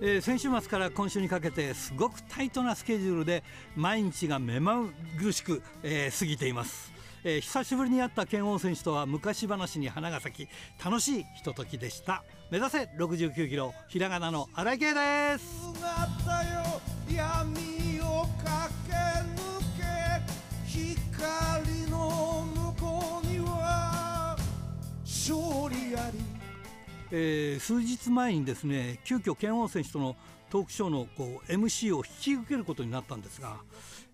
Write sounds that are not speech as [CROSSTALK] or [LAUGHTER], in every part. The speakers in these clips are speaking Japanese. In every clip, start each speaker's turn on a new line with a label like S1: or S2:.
S1: えー、先週末から今週にかけてすごくタイトなスケジュールで毎日が目まぐるしく、えー、過ぎています、えー、久しぶりに会った剣王選手とは昔話に花が咲き楽しいひとときでした。目指せ69キロひらがなの荒井圭です。えー、数日前にですね急遽剣王選手とのトークショーのこう MC を引き受けることになったんですが、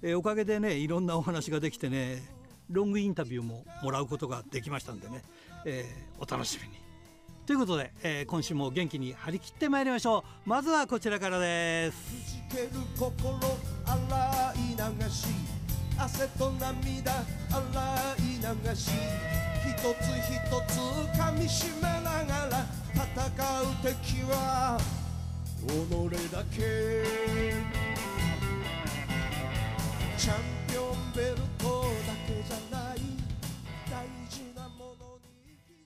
S1: えー、おかげでねいろんなお話ができてねロングインタビューももらうことができましたんでね、えー、お楽しみに。ということで、えー、今週も元気に張り切ってまいりましょうまずはこちらからですける心洗い流し汗と涙洗い流し一つ一つ噛みしめながら戦う敵は己だけチャンピオンベルトだけじゃない。大事なものに気づいている。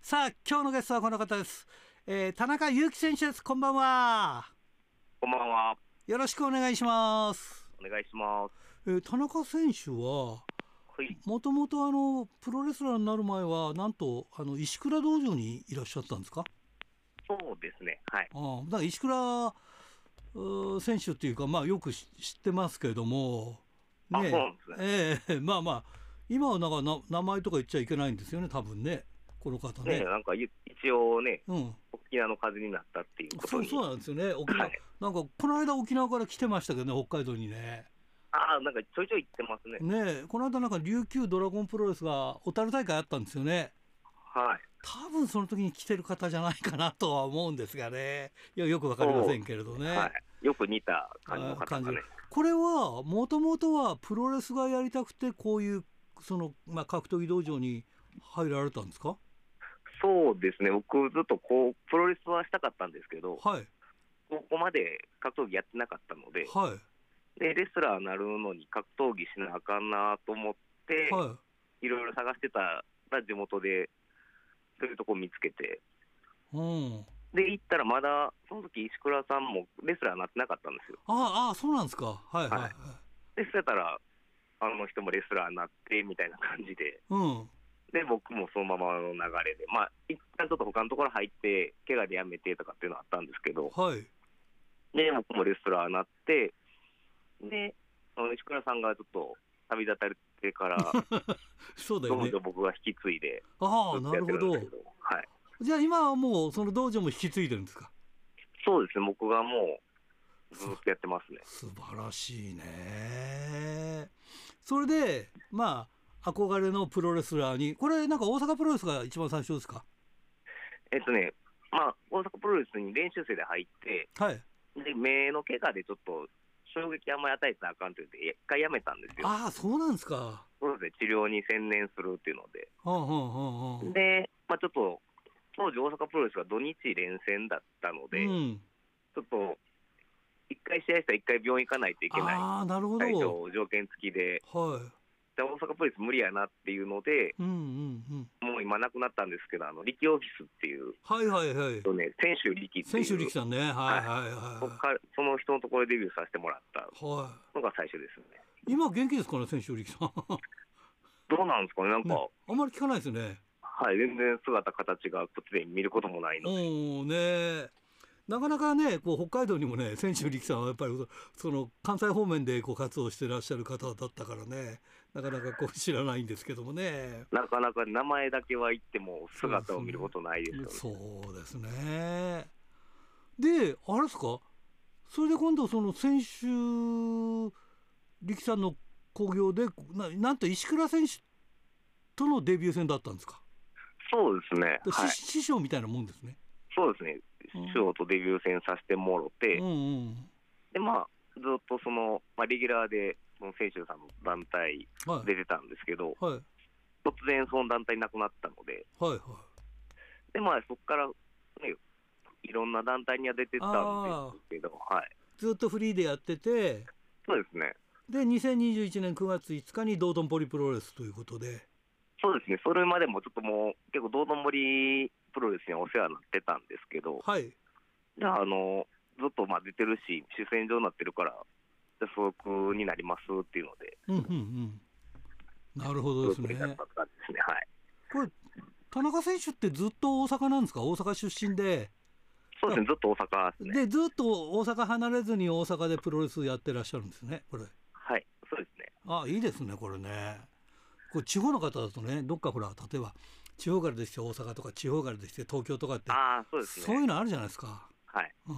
S1: さあ今日のゲストはこの方です、えー、田中裕樹選手です。こんばんは。
S2: こんばんは。
S1: よろしくお願いします。
S2: お願いします、
S1: えー、田中選手はもともとあのプロレスラーになる前はなんとあの石倉道場にいらっしゃったんですか？
S2: そうですね。はい。
S1: あだから石倉選手っていうかまあよく知ってますけれども
S2: ねね。
S1: ええー、まあまあ今はなんかな名前とか言っちゃいけないんですよね多分ね。この方ね。
S2: ねなんか一応ね、うん、沖縄の風になったっていう
S1: そうそうなんですよね。沖縄、はい、なんかこの間沖縄から来てましたけどね北海道にね。
S2: ああ、なんかちょいちょい行ってますね。
S1: ねこの間なんか琉球ドラゴンプロレスが小樽大会あったんですよね。
S2: はい。
S1: 多分その時に来てる方じゃないかなとは思うんですがね。いやよくわかりませんけれどね。は
S2: い、よく似た感じの方がね。
S1: これはもともとはプロレスがやりたくてこういうそのまあ格闘技道場に入られたんですか？
S2: そうですね。僕ずっとこうプロレスはしたかったんですけど。
S1: はい。
S2: ここまで格闘技やってなかったので。
S1: はい。
S2: でレスラーになるのに格闘技しなあかんなと思って、はい、いろいろ探してたら地元でそういうとこ見つけて、
S1: うん、
S2: で行ったらまだその時石倉さんもレスラーになってなかったんですよ。
S1: ああそうなんですか。はいはい、はい、
S2: でそしたらあの人もレスラーになってみたいな感じで、
S1: うん、
S2: で僕もそのままの流れで。まあ一旦ちょっと他のところ入って怪我でやめてとかっていうのはあったんですけど、
S1: はい、
S2: で僕もレスラーになってで、石倉さんがちょっと旅立たれてから、[LAUGHS]
S1: そうだよね。
S2: 僕が引き継いで、
S1: ああ、なるほど。はい。じゃあ今はもうその道場も引き継いでるんですか？
S2: そうですね、僕がもうずっとやってますね。
S1: 素晴らしいね。それで、まあ、憧れのプロレスラーに、これなんか大阪プロレスが一番最初ですか？
S2: えっとね、まあ、大阪プロレスに練習生で入って、
S1: はい、
S2: で目の怪我でちょっと衝撃あんまり与えたらあかんと言って、一回やめたんですよ。
S1: ああ、そうなんですか。
S2: そうですね、治療に専念するっていうので。
S1: はあはあは
S2: あ、で、まあ、ちょっと、当時、大阪プロレスが土日連戦だったので、うん、ちょっと、一回試合したら一回病院行かないといけない、
S1: あなるほど。
S2: 条件付きで、
S1: はい、
S2: で大阪プロレス無理やなっていうので、
S1: うんうん
S2: うん、もう今なくなったんですけど、あの力オフィスっていう、
S1: はいはいはい、
S2: とね、選手力
S1: 選手力さんね、はいはい
S2: はい、その人のところでデビューさせてもらった。のが最初ですね。
S1: 今、元気ですかね、選手力さん。[LAUGHS]
S2: どうなんですかね、なんか、ね、
S1: あんまり聞かないですね。
S2: はい、全然姿、形がこっちで見ることもないので。
S1: おね。なかなかねこう北海道にもね選手力さんはやっぱりその関西方面でこう活動してらっしゃる方だったからねなかなかこう知らないんですけどもね。
S2: なかなか名前だけは言っても姿を見ることないですよね。
S1: そうですね。であれですか？それで今度その選手力さんの興行でななんと石倉選手とのデビュー戦だったんですか？
S2: そうですね、
S1: はい、師匠みたいなもんですね。
S2: そうですね。師匠とデビュー戦させてもろて、
S1: うん。うん、
S2: でまあずっとその、まあ、レギュラーでその選手さんの団体出てたんですけど、
S1: はい。はい、
S2: 突然その団体なくなったので、
S1: はいはい、
S2: でまあそこから、ね、いろんな団体には出てたんですけど、はい、
S1: ずっとフリーでやってて
S2: そうですね。
S1: で2021年9月5日に道頓堀プロレスということで。
S2: そうですね、それまでもちょっともう、結構、道頓堀プロレスにお世話になってたんですけど、
S1: はい、
S2: あのずっとまあ出てるし、主戦場になってるから、所属になりますっていうので、
S1: うんうんうん、なるほどですね。
S2: ですねはい、
S1: これ、田中選手ってずっと大阪なんですか、大阪出身で。
S2: そうですね、ずっと大阪ですね。
S1: で、ずっと大阪離れずに大阪でプロレスやってらっしゃるんですね、これ。
S2: はい、そうですね。
S1: あいいですね、これね。これ地方の方だとね、どっかほら、例えば地方からできて大阪とか、地方からできて東京とかって、
S2: あそうですね、
S1: そういうのあるじゃないですか。
S2: はい、
S1: うん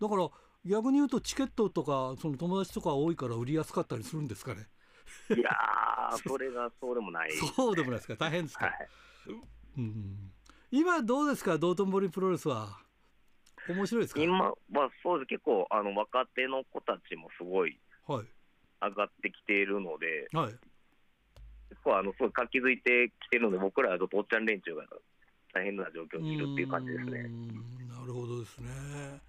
S1: だから逆に言うと、チケットとか、その友達とか多いから売りやすかったりするんですかね？
S2: いやー、それがそうでもない、
S1: そうでもないですか、大変ですか？
S2: はい
S1: うん、今、どうですか、道頓堀プロレスは。面白いですか？
S2: 今はそうです、結構あの若手の子たちもすごい
S1: はい。
S2: 上がってきているので、
S1: はい。
S2: 結構あのすごい活気づいてきてるので、僕らはちょっとおっちゃん連中が大変な状況にいるっていう感じですね。
S1: なるほどですね。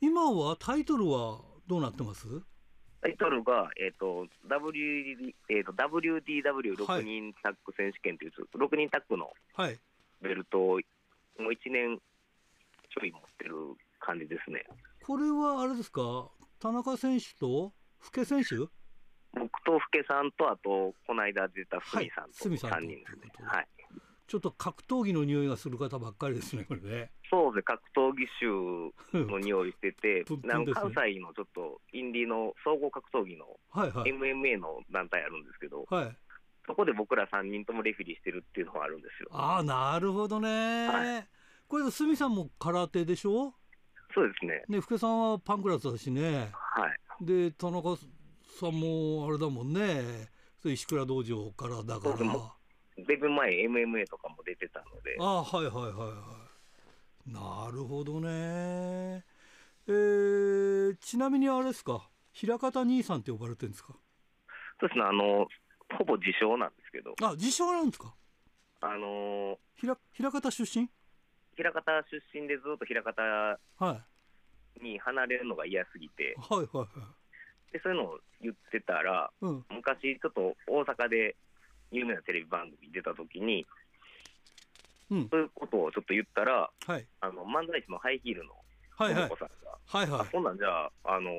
S1: 今はタイトルはどうなってます？
S2: タイトルが、えーと w えー、と WDW6 人タッグ選手権という、6人タッグの
S1: はい。
S2: ベルトをもう1年ちょい持ってる感じですね。
S1: これはあれですか？田中選手と福家選手？
S2: 僕と福家さんと、あと、この間出た
S1: はい
S2: 鷲見さんと
S1: 鷲見さんと
S2: 3人ですねはい。
S1: ちょっと格闘技の匂いがする方ばっかりですね、これね。
S2: そうですね、格闘技集の匂いしてて [LAUGHS]
S1: プン、プン
S2: 関西のちょっとインディーの総合格闘技の
S1: はいはい。
S2: MMA の団体あるんですけど、
S1: はい。
S2: そこで僕ら3人ともレフェリーしてるっていうのがあるんですよ。
S1: ああ、なるほどね。
S2: は
S1: これ、鷲見さんも空手でしょ？
S2: そうですね。
S1: ね、福家さんはパンクラスだしね。
S2: はい。
S1: で、田中さんもあれだもんね。石倉道場からだから。
S2: そうですもデビュー前 MMA とかも出てたので、
S1: ああはいはいはいはい。なるほどね。えー、ちなみにあれですか？平方兄さんって呼ばれてるんですか？
S2: そうですね、あの、ほぼ自称なんですけど、
S1: あ自称なんですか？
S2: あの
S1: ひら平方出身？
S2: 枚方出身でずっと枚方
S1: はい。
S2: に離れるのが嫌すぎて、
S1: はいはいはい。
S2: でそういうのを言ってたら、
S1: うん。
S2: 昔、ちょっと大阪で有名なテレビ番組出た時に、
S1: うん。
S2: そういうことをちょっと言ったら、
S1: はい。
S2: あの漫才師のハイヒールの
S1: はいはい。
S2: 桃子さんが、
S1: はいは
S2: あそんなんじゃあ、あの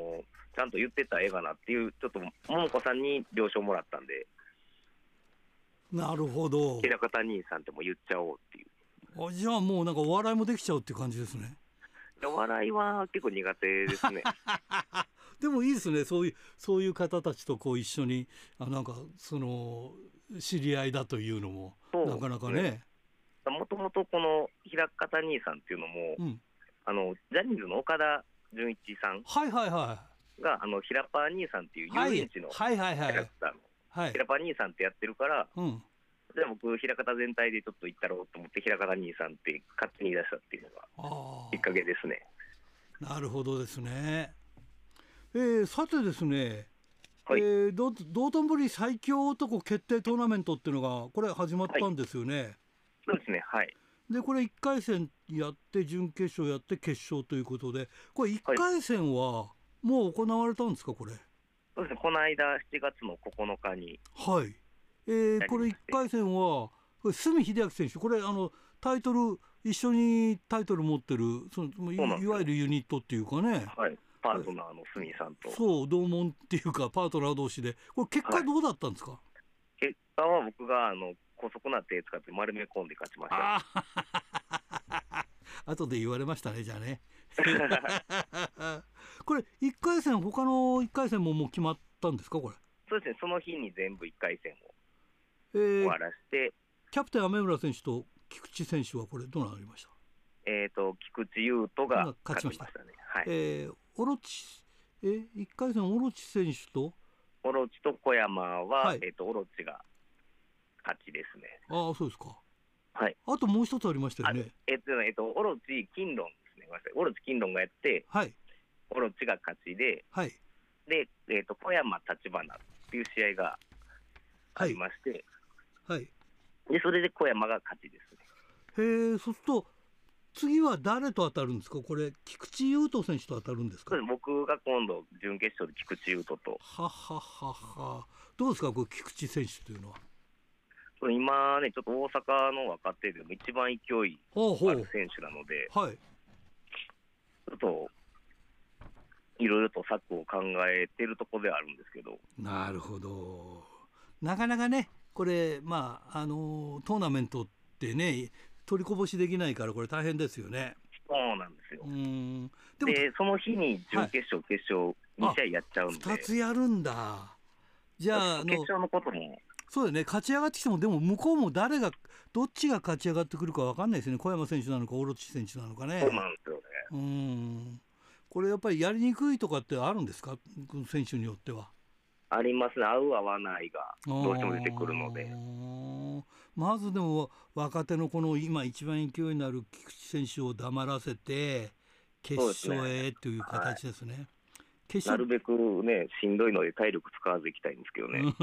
S2: ちゃんと言ってたらええかなっていう、ちょっと桃子さんに了承もらったんで、
S1: いなるほど。
S2: 平方兄さんっても言っちゃおうっていう。
S1: あじゃあもうなんかお笑いもできちゃうっていう感じですね。
S2: お笑いは結構苦手ですね。[LAUGHS]
S1: でもいいですね。そういうそういう方たちとこう一緒にあなんかその知り合いだというのもなかなかね。
S2: もともとこの平方兄さんっていうのも、
S1: うん。
S2: あのジャニーズの岡田准一さん
S1: はいはいは
S2: が、あの平パー兄さんっていう遊園地のキャラクターの
S1: はい。
S2: 平パー兄さんってやってるから、
S1: うん。
S2: じゃあ僕、平方全体でちょっと行ったろうと思って、平方兄さんって勝手に言い出したっていうのが
S1: あ
S2: きっかけですね。
S1: あなるほどですね。えー、さてですね、
S2: はい
S1: えー、道道頓堀最強男決定トーナメントっていうのがこれ始まったんですよね。
S2: そうですね、はい。
S1: でこれ1回戦やって準決勝やって決勝ということでこれ1回戦はもう行われたんですかこれ？
S2: そうですね、この間、7月の9日に、
S1: はい。えー、これ1回戦はこれ角秀明選手これあのタイトル一緒にタイトル持ってるそのいわゆるユニットっていうかね。
S2: はい、パートナーの鷲見さんと、
S1: そう同門っていうかパートナー同士で。これ結果どうだったんですか、
S2: 結果は僕があの高速な手使って丸め込んで勝ちました。[LAUGHS]
S1: 後で言われましたねじゃあね。[LAUGHS] これ1回戦他の1回戦ももう決まったんですか？これ、
S2: そうですね、その日に全部1回戦を
S1: えー
S2: 終わらして、
S1: キャプテン雨村選手と菊池選手はこれどうなりました、
S2: えっ、と、菊池雄斗が
S1: 勝ちまし
S2: たね。はい。
S1: えー、オロチえ1回戦オロチ選手と？
S2: オロチと小山は、
S1: はい
S2: えっ、と、オロチが勝ちですね。
S1: ああそうですか
S2: はい。
S1: あともう一つありましたよね
S2: えっ、と、えっ、と、オロチ、金論ですね。ごめんなさい。オロチ、金論がやって、
S1: はい
S2: オロチが勝ちで、
S1: はい
S2: で、えっ、と、小山、立花っていう試合があ
S1: はい
S2: りまして、
S1: はい
S2: で、それで小山が勝ちですね。
S1: へえそうすると次は誰と当たるんですか？これ菊池雄斗選手と当たるんですか？
S2: 僕が今度準決勝で菊池雄斗と。
S1: はははは。どうですか？これ菊池選手というのは。
S2: 今ねちょっと大阪の若手でも一番勢いある選手なので。
S1: はい、
S2: ちょっといろいろと策を考えてるところではあるんですけど。
S1: なるほど。なかなかねこれまああのトーナメントってね取りこぼしできないからこれ大変ですよね。
S2: そうなんですよ。
S1: うん
S2: でその日に準決勝、はい、決勝2試合やっちゃうんで。
S1: 2つやるんだ。じゃあ
S2: 決勝のことも。
S1: そうだね勝ち上がってきてもでも向こうも誰がどっちが勝ち上がってくるか分かんないですね小山選手なのかオロチ選手なのかね。
S2: そうなんですよね。
S1: うんこれやっぱりやりにくいとかってあるんですか？選手によっては。
S2: ありますね合う合わないがどうしても出てくるので。
S1: まずでも若手のこの今一番勢いになる菊池選手を黙らせて決勝へという形ですね。
S2: すねはい、なるべくねしんどいので体力使わずいきたいんですけどね。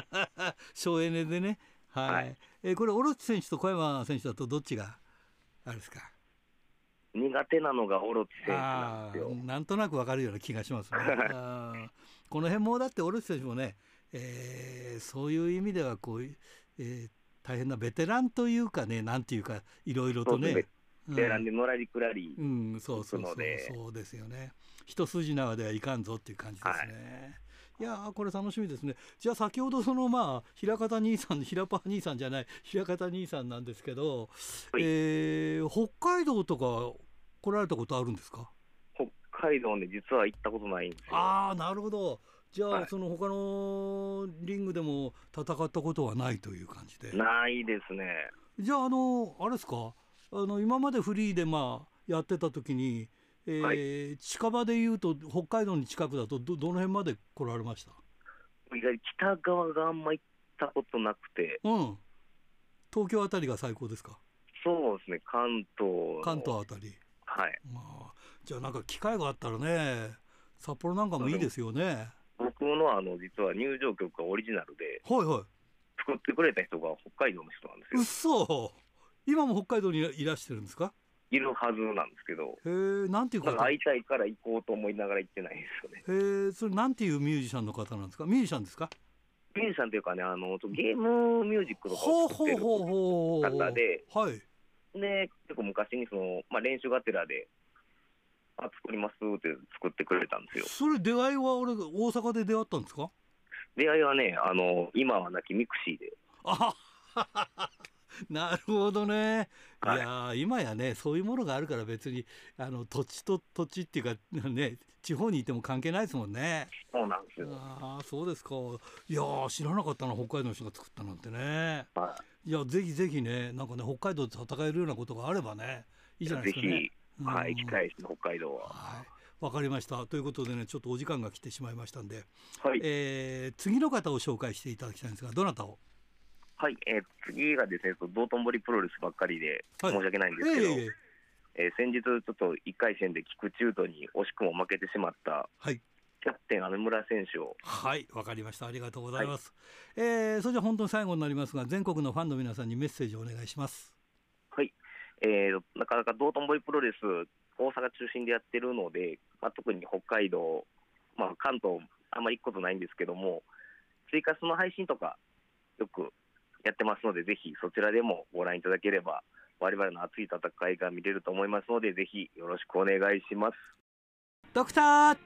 S2: [LAUGHS]
S1: 省エネでね。はい。はい、えこれオロチ選手と小山選手だとどっちがあれですか？
S2: 苦手なのがオロチ選手なんですよ。
S1: なんとなくわかるような気がしますね。[LAUGHS] この辺もだってオロチ選手もね、えー、そういう意味ではこう、えー、大変なベテランというかねなんていうかいろいろとね。ベ
S2: テランでのらりくらり、
S1: うん、そうそうそうそうですよね。一筋縄ではいかんぞっていう感じですね。はい、いやこれ楽しみですね。じゃあ先ほどそのまあ平方兄さん平パ兄さんじゃない平方兄さんなんですけど、はい、えー、北海道とか来られたことあるんですか？
S2: 北海道ね実は行ったことないんですよ。
S1: ああなるほど。じゃあ、はい、その他のリングでも戦ったことはないという感じで。
S2: ないですね。
S1: じゃああのあれですか？あの今までフリーでまあやってた時に、えー、はい、近場でいうと北海道に近くだとどどの辺まで来られました？
S2: 北側があんま行ったことなくて、
S1: うん、東京あたりが最高ですか？
S2: そうですね関東
S1: 関東あたり。
S2: はい、
S1: まあ、じゃあなんか機会があったらね札幌なんかもいいですよね。
S2: 僕のあの実は入場曲がオリジナルで、
S1: はいはい、
S2: 作ってくれた人が北海道の人なんですよ。
S1: うそ今も北海道にいらしてるんですか？
S2: いるはずなんですけど、
S1: へえ、なんていう方？
S2: 会いたいから行こうと思いながら行ってないです
S1: よね。へえ、それなんていうミュージシャンの方なんですか？ミュージシャンですか？
S2: ミュージシャンというかね、あのゲームミュージックとかを作ってる方で、
S1: はい、
S2: で結構昔にその、まあ、練習がてらであ作りますって作ってくれたんですよ。
S1: それ出会いは俺大阪で出会ったんですか？
S2: 出会いはねあの今はなきミクシーで。
S1: あ [LAUGHS] なるほどね。はい、いや今やねそういうものがあるから別にあの土地と土地っていうかね地方にいても関係ないですもんね。
S2: そうなんですよ。
S1: ああそうですか。いや知らなかったな北海道の人が作ったなんてね。
S2: は
S1: い、いやぜひぜひねなんかね北海道で戦えるようなことがあればねいいじゃないですかね。
S2: はい、行きたいですね、北海道は。
S1: はい。わかりました。ということでねちょっとお時間が来てしまいましたんで、
S2: はい。
S1: えー、次の方を紹介していただきたいんですがどなたを？
S2: はい、えー、次がですね道頓堀プロレスばっかりで申し訳ないんですけど、はい、えー、えー、先日ちょっと1回戦で菊池斗に惜しくも負けてしまった、
S1: はい、
S2: キャプテン雨村選手を。
S1: はいわかりました。ありがとうございます、はい、えー、それじゃ本当に最後になりますが全国のファンの皆さんにメッセージをお願いします。
S2: はい、えー、なかなか道頓堀プロレス大阪中心でやってるので、まあ、特に北海道、まあ、関東、あんまり行くことないんですけども、追加その配信とか、よくやってますので、ぜひそちらでもご覧いただければ、我々の熱い戦いが見れると思いますので、ぜひよろしくお願いします。
S1: ドクター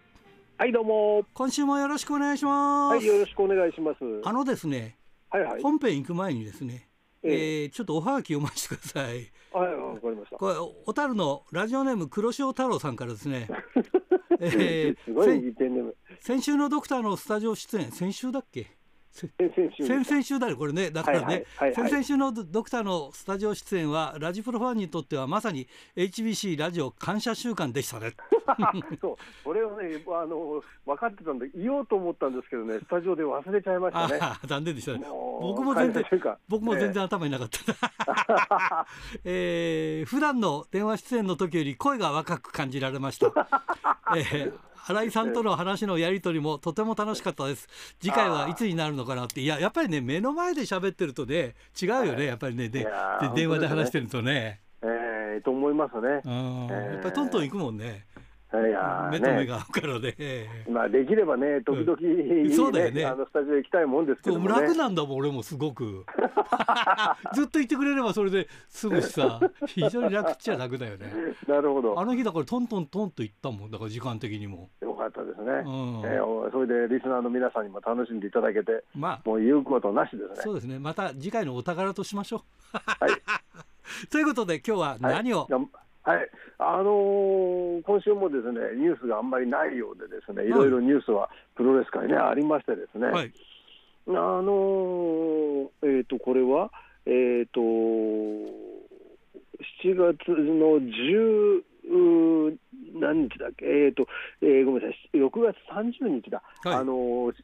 S3: はい、どうも。
S1: 今週もよろしくお願いしま
S3: す。はい、よろしくお願いします。
S1: あのですね、
S3: はいはい、
S1: 本編行く前にですね、えー、えー、ちょっとおはがき読ませてください。
S3: はい、わかりました。
S1: これ小樽のラジオネーム黒潮太郎さんからですね。[LAUGHS]
S3: えー、すごいいいペンネーム。
S1: 先週のドクターのスタジオ出演、先週だっけ？
S3: 先々
S1: 週だよこれね。だからね、先々週のドクターのスタジオ出演はラジプロファンにとってはまさに HBC ラジオ感謝週間でしたね。[LAUGHS]
S3: そう。これをねあの分かってたんで言おうと思ったんですけどねスタジオで忘れちゃいましたね。
S1: 残念でしたね。僕も全然僕も全然頭になかった、[LAUGHS] えー、普段の電話出演の時より声が若く感じられました、[LAUGHS] えー新井さんとの話のやり取りもとても楽しかったです。次回はいつになるのかなって。いややっぱりね目の前で喋ってるとね違うよねやっぱりね。で電話で話してるとね。
S3: えー、えー、と思いますね。
S1: うん。やっぱりトントン行くもんね。目と目
S3: ね
S1: が合うからね。
S3: まあ、できればね、時々、いい
S1: そうだよね。
S3: あのスタジオ行きたいもんですけどもね。
S1: 楽なんだもん俺もすごく。[LAUGHS] ずっといてくれればそれで済むしさ。非常に楽っちゃ楽だよね。[LAUGHS]
S3: なるほど。
S1: あの日だからトントントンと行ったもんだから時間的にも、
S3: よかったですね。
S1: うん。
S3: えーおそれでリスナーの皆さんにも楽しんでいただけて、
S1: まあ。
S3: もう言うことなしですね。
S1: そうですね。また次回のお宝としましょう。
S3: はい。[LAUGHS]
S1: ということで今日は何を、
S3: はい、はい。あのー今週もですねニュースがあんまりないようでですねい。ろいろニュースはプロレス界ねありましてですね、
S1: はい。
S3: あのーえっ、とこれはえっ、と7月の10うー何日だっけ？えっ、と、えーごめんなさい。6月30日だ、
S1: はい。
S3: あのー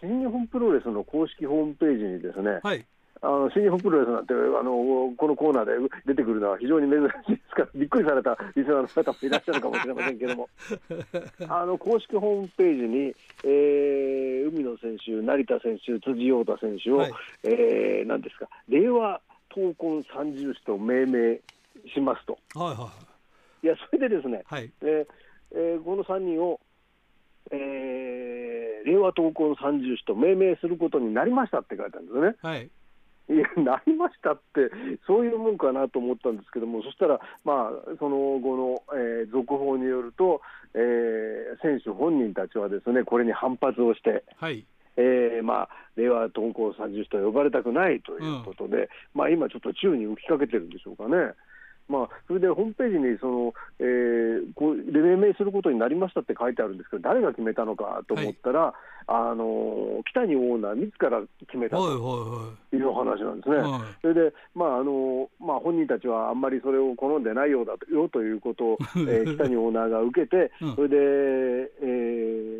S3: 新日本プロレスの公式ホームページにですね、
S1: はい
S3: あの新日本プロレスなんてあのこのコーナーで出てくるのは非常に珍しいですから、びっくりされたリスナーの方もいらっしゃるかもしれませんけども、[LAUGHS] あの公式ホームページに、えー海野選手、成田選手、辻陽太選手を、
S1: はい。
S3: えーなんですか、令和闘魂三重士と命名しますと。
S1: はいはい
S3: や、それでですね、
S1: はい。
S3: えーえーこの3人を、えー令和闘魂三重士と命名することになりましたって書いてあるんですね。
S1: はい
S3: いや、なりましたって、そういうもんかなと思ったんですけども、そしたら、まあ、その後の、えー続報によると、えー選手本人たちはですね、これに反発をして、
S1: はい
S3: えーまあ、令和闘魂三十と呼ばれたくないということで、まあ、今ちょっと宙に浮きかけてるんでしょうかね。まあ、それでホームページにその、えーこう命名することになりましたって書いてあるんですけど、誰が決めたのかと思ったら、あの北谷オーナー自ら決めた
S1: はい
S3: と
S1: は
S3: い。う話なんですね。
S1: いはい。はい
S3: それで、まああのまあ、本人たちはあんまりそれを好んでないようだとよということを、えー [LAUGHS] 北谷オーナーが受けて、
S1: うん。
S3: それで、えー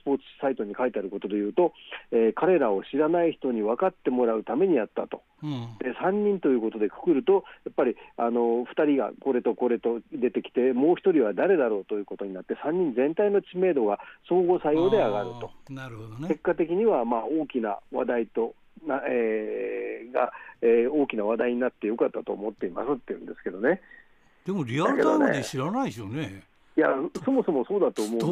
S3: スポーツサイトに書いてあることでいうと、えー彼らを知らない人に分かってもらうためにやったと。
S1: うん
S3: で3人ということでくくると、やっぱりあの2人がこれとこれと出てきて、もう1人は誰だろうということになって、3人全体の知名度が相互作用で上がると。
S1: なるほどね
S3: 結果的にはまあ大きな話題とな、えーが、えー大きな話題になってよかったと思っていますって言うんですけどね、
S1: でもリアルタイムで知らないでしょうね
S3: いや、そもそもそうだと思うんですよ。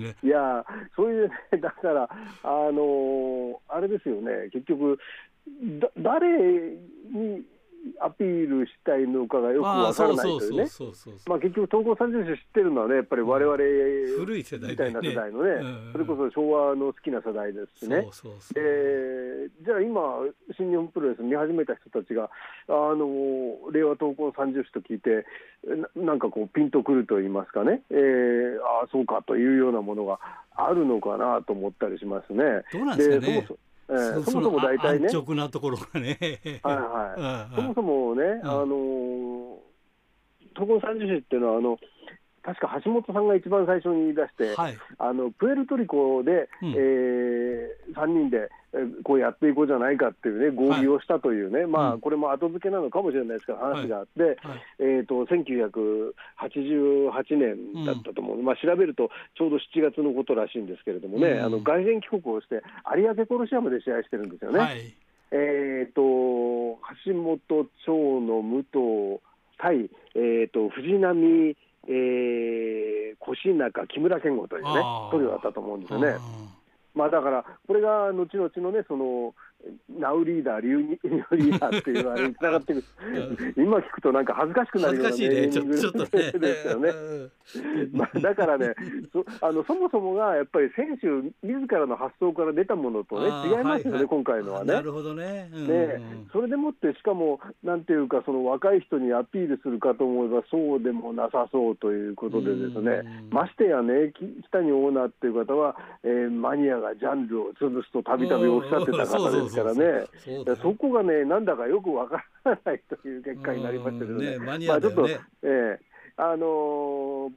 S1: ね
S3: いや、そういうね、[LAUGHS] だから、あのーあれですよね、結局、だ誰にアピールしたいのかがよくわからないというね。まあ、結局、統合三十種知ってるのはね、やっぱり我々
S1: 古い世代
S3: みたいな世代のね、
S1: うん。
S3: それこそ昭和の好きな世代ですしね、
S1: そ
S3: えーじゃあ今、新日本プロレス見始めた人たちが、あの令和闘魂三十種と聞いてな、なんかこう、ピンとくると言いますかね、えーああ、そうかというようなものがあるのかなと思ったりしますね。
S1: どうなんですかね
S3: えーそもそも大体ね、
S1: 安直なところがね。
S3: はいはい。[LAUGHS] そもそもね、
S1: うん。
S3: あのー、闘魂三十種っていうのはあの、確か橋本さんが一番最初に言い出して、
S1: はい。
S3: あのプエルトリコで、
S1: うん。
S3: え3人でえーこうやっていこうじゃないかっていうね、合議をしたというね、まあ、
S1: うん。
S3: これも後付けなのかもしれないですけど、話があって、
S1: はい。
S3: えー、と1988年だったと思う、まあ、調べるとちょうど7月のことらしいんですけれどもね、
S1: うん。
S3: あの凱旋帰国をして、有明コロシアムで試合してるんですよね。
S1: はい。
S3: えー、と橋本長野武藤対、えー、と藤波、えー、越中、木村健吾というねトリオだったと思うんですよね。
S1: う
S3: まあ、だから、これが後々のね、そのナウリーダー、リュウリーダーっていうあれにつながってくる、今聞くとなんか恥ずかしく
S1: ん
S3: なる
S1: 恥
S3: ような
S1: ずかしいねちょちょっとね。
S3: ですよね。まあ、だからねそあの、そもそもがやっぱり選手自らの発想から出たものとね違いますよね、
S1: はいはい。
S3: 今回のはね。
S1: なるほどね。うん
S3: ね、それでもって、しかも、なんていうか、その若い人にアピールするかと思えば、そうでもなさそうということでですね、
S1: うん
S3: ましてやね、き北にオーナーっていう方は、えーマニアがジャンルを潰すとたびたびおっしゃってた方ですからね。
S1: そ
S3: こがね、なんだかよくわからないという結果になりましたけどね、
S1: うんねマニ
S3: まあちょっと、ええあのー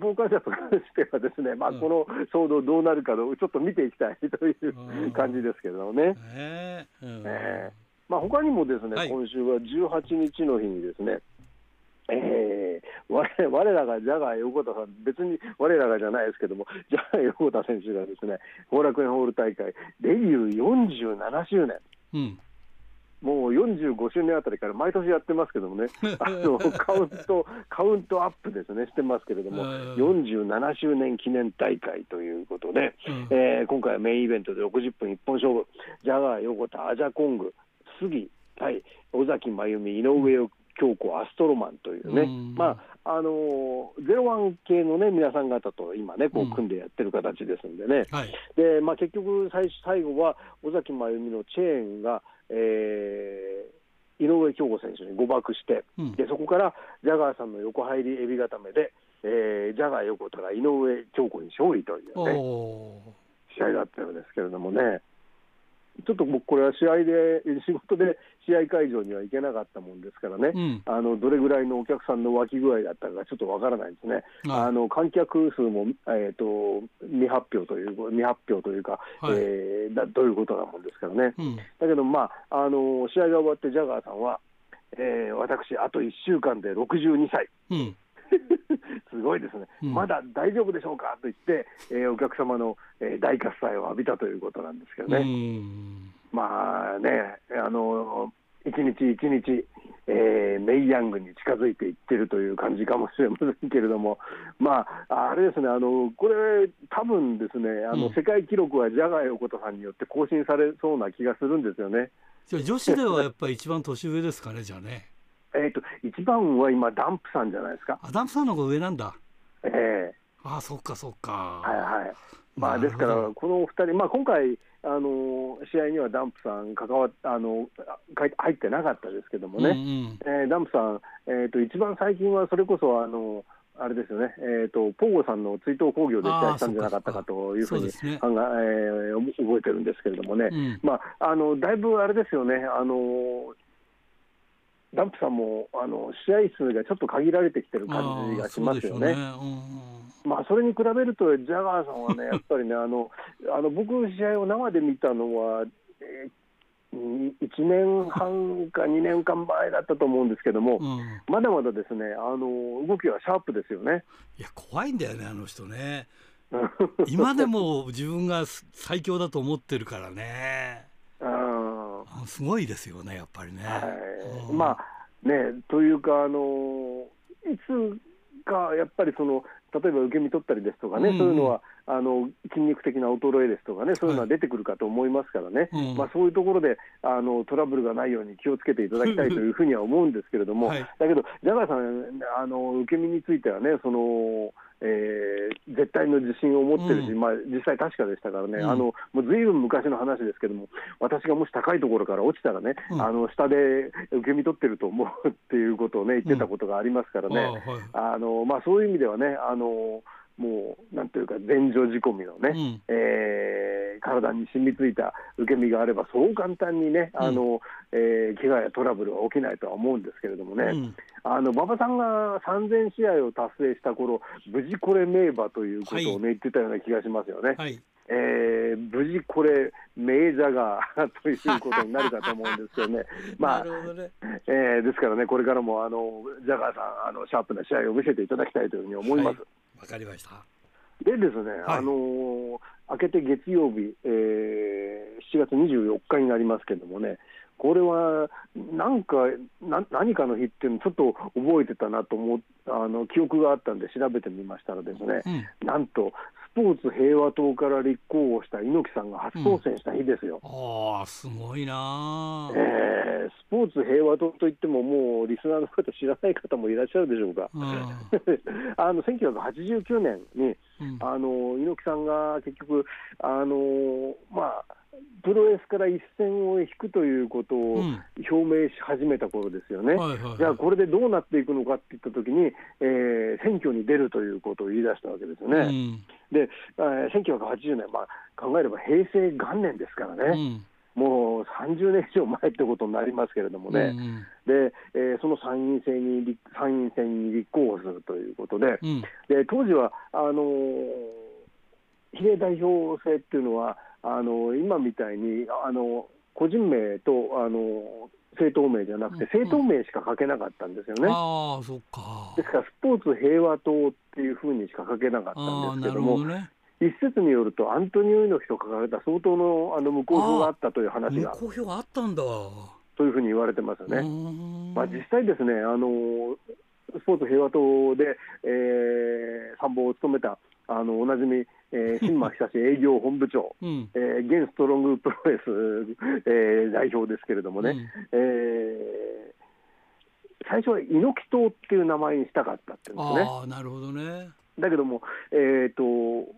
S3: 傍観者としてはですね、まあ、
S1: うん。
S3: この騒動どうなるかをちょっと見ていきたいという
S1: うん
S3: 感じですけどね。
S1: ねうん。
S3: えまあ、他にもですね、
S1: はい。
S3: 今週は18日の日にですね、えー、我我らがジャガー横田さん、別に我らがじゃないですけども、ジャガー横田選手がですね、後楽園ホール大会、デビュー47周年、
S1: うん。
S3: もう45周年あたりから毎年やってますけどもね、[LAUGHS] あのカウントカウントアップですね、してますけれども、47周年記念大会ということで、うん、えー、今回はメインイベントで60分一本勝負、ジャガー、横田、アジャコング、杉、対尾崎真由美、井上京子、アストロマンというね、うん、まああのゼロワン系のね皆さん方と今ねこう組んでやってる形ですんでね、うんはい、でまあ、結局最最後は尾崎真由美のチェーンが、えー、井上京子選手に誤爆して、うん、でそこからジャガーさんの横入りエビ固めで、えー、ジャガー横田が井上京子に勝利というね試合だったようですけれどもね。ちょっと僕、これは試合で、仕事で試合会場には行けなかったもんですからね、うん、あのどれぐらいのお客さんの湧き具合だったかちょっとわからないですね、あの観客数も、えーと、未発表という未発表というか、はい、えー、だどういうことなもんですからね、うん、だけど、まああの、試合が終わって、ジャガーさんは、えー、私、あと1週間で62歳。うん [LAUGHS] すごいですね、うん、まだ大丈夫でしょうかと言って、えー、お客様の、えー、大喝采を浴びたということなんですけどね。まあね、あの一日一日、えー、メイヤングに近づいていってるという感じかもしれませんけれども、まあ、あれですね、あのこれ、多分ですね、あの、うん、世界記録はジャガー横田さんによって更新されそうな気がするんですよね。
S1: じゃ女子ではやっぱり一番年上ですかね、じゃあね。
S3: えーと、一番は今、ダンプさんじゃないですか。
S1: あダンプさんの方が上なんだ。
S3: ええ。
S1: ー、あそっかそっか。
S3: はいはい。まあ、ですから、このお二人、まあ、今回、あの試合にはダンプさん関わあの入ってなかったですけどもね、うんうん、えー、ダンプさん、えーと、一番最近はそれこそあのあれですよね、えーと、ポーゴさんの追悼興行で試合したんじゃなかったかというふうに考え、ね。えー、覚えてるんですけれどもね、うん、まあ、あのだいぶあれですよね、あのダンプさんもあの試合数がちょっと限られてきてる感じがしますよね。まあ、それに比べると、ジャガーさんはね、やっぱりね、あの [LAUGHS] あの僕、試合を生で見たのは、えー、1年半か2年間前だったと思うんですけども、うん、まだまだですねあの動きはシャープですよね。
S1: いや、怖いんだよね、あの人ね。[LAUGHS] 今でも自分が最強だと思ってるからね。すごいですよね、やっぱりね。は
S3: い、まあね、というか、あのいつかやっぱりその、例えば受け身取ったりですとかね、うん、そういうのはあの筋肉的な衰えですとかね、そういうのは出てくるかと思いますからね、はい、まあ、そういうところであのトラブルがないように気をつけていただきたいというふうには思うんですけれども、はい、だけど、ジャガーさん、あの受け身についてはね、そのえー、絶対の自信を持ってるし、うん、まあ、実際確かでしたからね、うん、あのもうずいぶん昔の話ですけども、私がもし高いところから落ちたらね、うん、あの下で受け身取ってると思うっていうことをね、言ってたことがありますからね、あのまあ、そういう意味ではね、あのもうなんというか、前場仕込みのね、うん、えー、体に染みついた受け身があれば、そう簡単にね、あのえー、怪我やトラブルは起きないとは思うんですけれどもね、うん、あの馬場さんが3000試合を達成した頃無事これ名馬ということをね、はい、言ってたような気がしますよね。はい。えー、無事これ、名ジャガーということになるかと思うんですけどね、[LAUGHS] まあね。えー、ですからね、これからもあのジャガーさんあの、シャープな試合を見せていただきたいというふうに思います。
S1: はいわかりました。
S3: でですね、はい、あのー、明けて月曜日、えー、7月24日になりますけれどもね、これはなんかな何かの日っていうのちょっと覚えてたなと思あの記憶があったんで調べてみましたらですね、うん、なんとスポーツ平和党から立候補した猪木さんが初当選した日ですよ。
S1: うん、ああすごいな、
S3: えー、スポーツ平和党といってももうリスナーの方知らない方もいらっしゃるでしょうか。うん、[LAUGHS] あの1989年に、あの猪木さんが結局あのまあプロレスから一線を引くということを表明し始めた頃ですよね、うんはいはい、じゃあ、これでどうなっていくのかっていったときに、えー、選挙に出るということを言い出したわけですよね。うん、で、えー、1980年、まあ、考えれば平成元年ですからね。うん、もう30年以上前ってことになりますけれどもね、うんうん、でえー、その参院選に参院選に立候補するということで、うん、で当時はあのー、比例代表制っていうのは、あの今みたいにあの個人名とあの政党名じゃなくて、政党名しか書けなかったんですよね。
S1: あそっか
S3: ですから、スポーツ平和党っていうふうにしか書けなかったんですけども、どね、一説によると、アントニオ猪木と書かれた相当のあの無効票があったという話が。
S1: 無効票があったんだ
S3: というふうに言われてますよね。まあ、実際ですねあのスポーツ平和党で、えー、参謀を務めたあのおなじみ、えー、新間久志営業本部長、[LAUGHS] うん、えー、現ストロングプロレス、えー、代表ですけれどもね、うん、えー、最初は猪木党っていう名前にしたかったっていうんですね。
S1: あなるほどね。
S3: だけども、えーと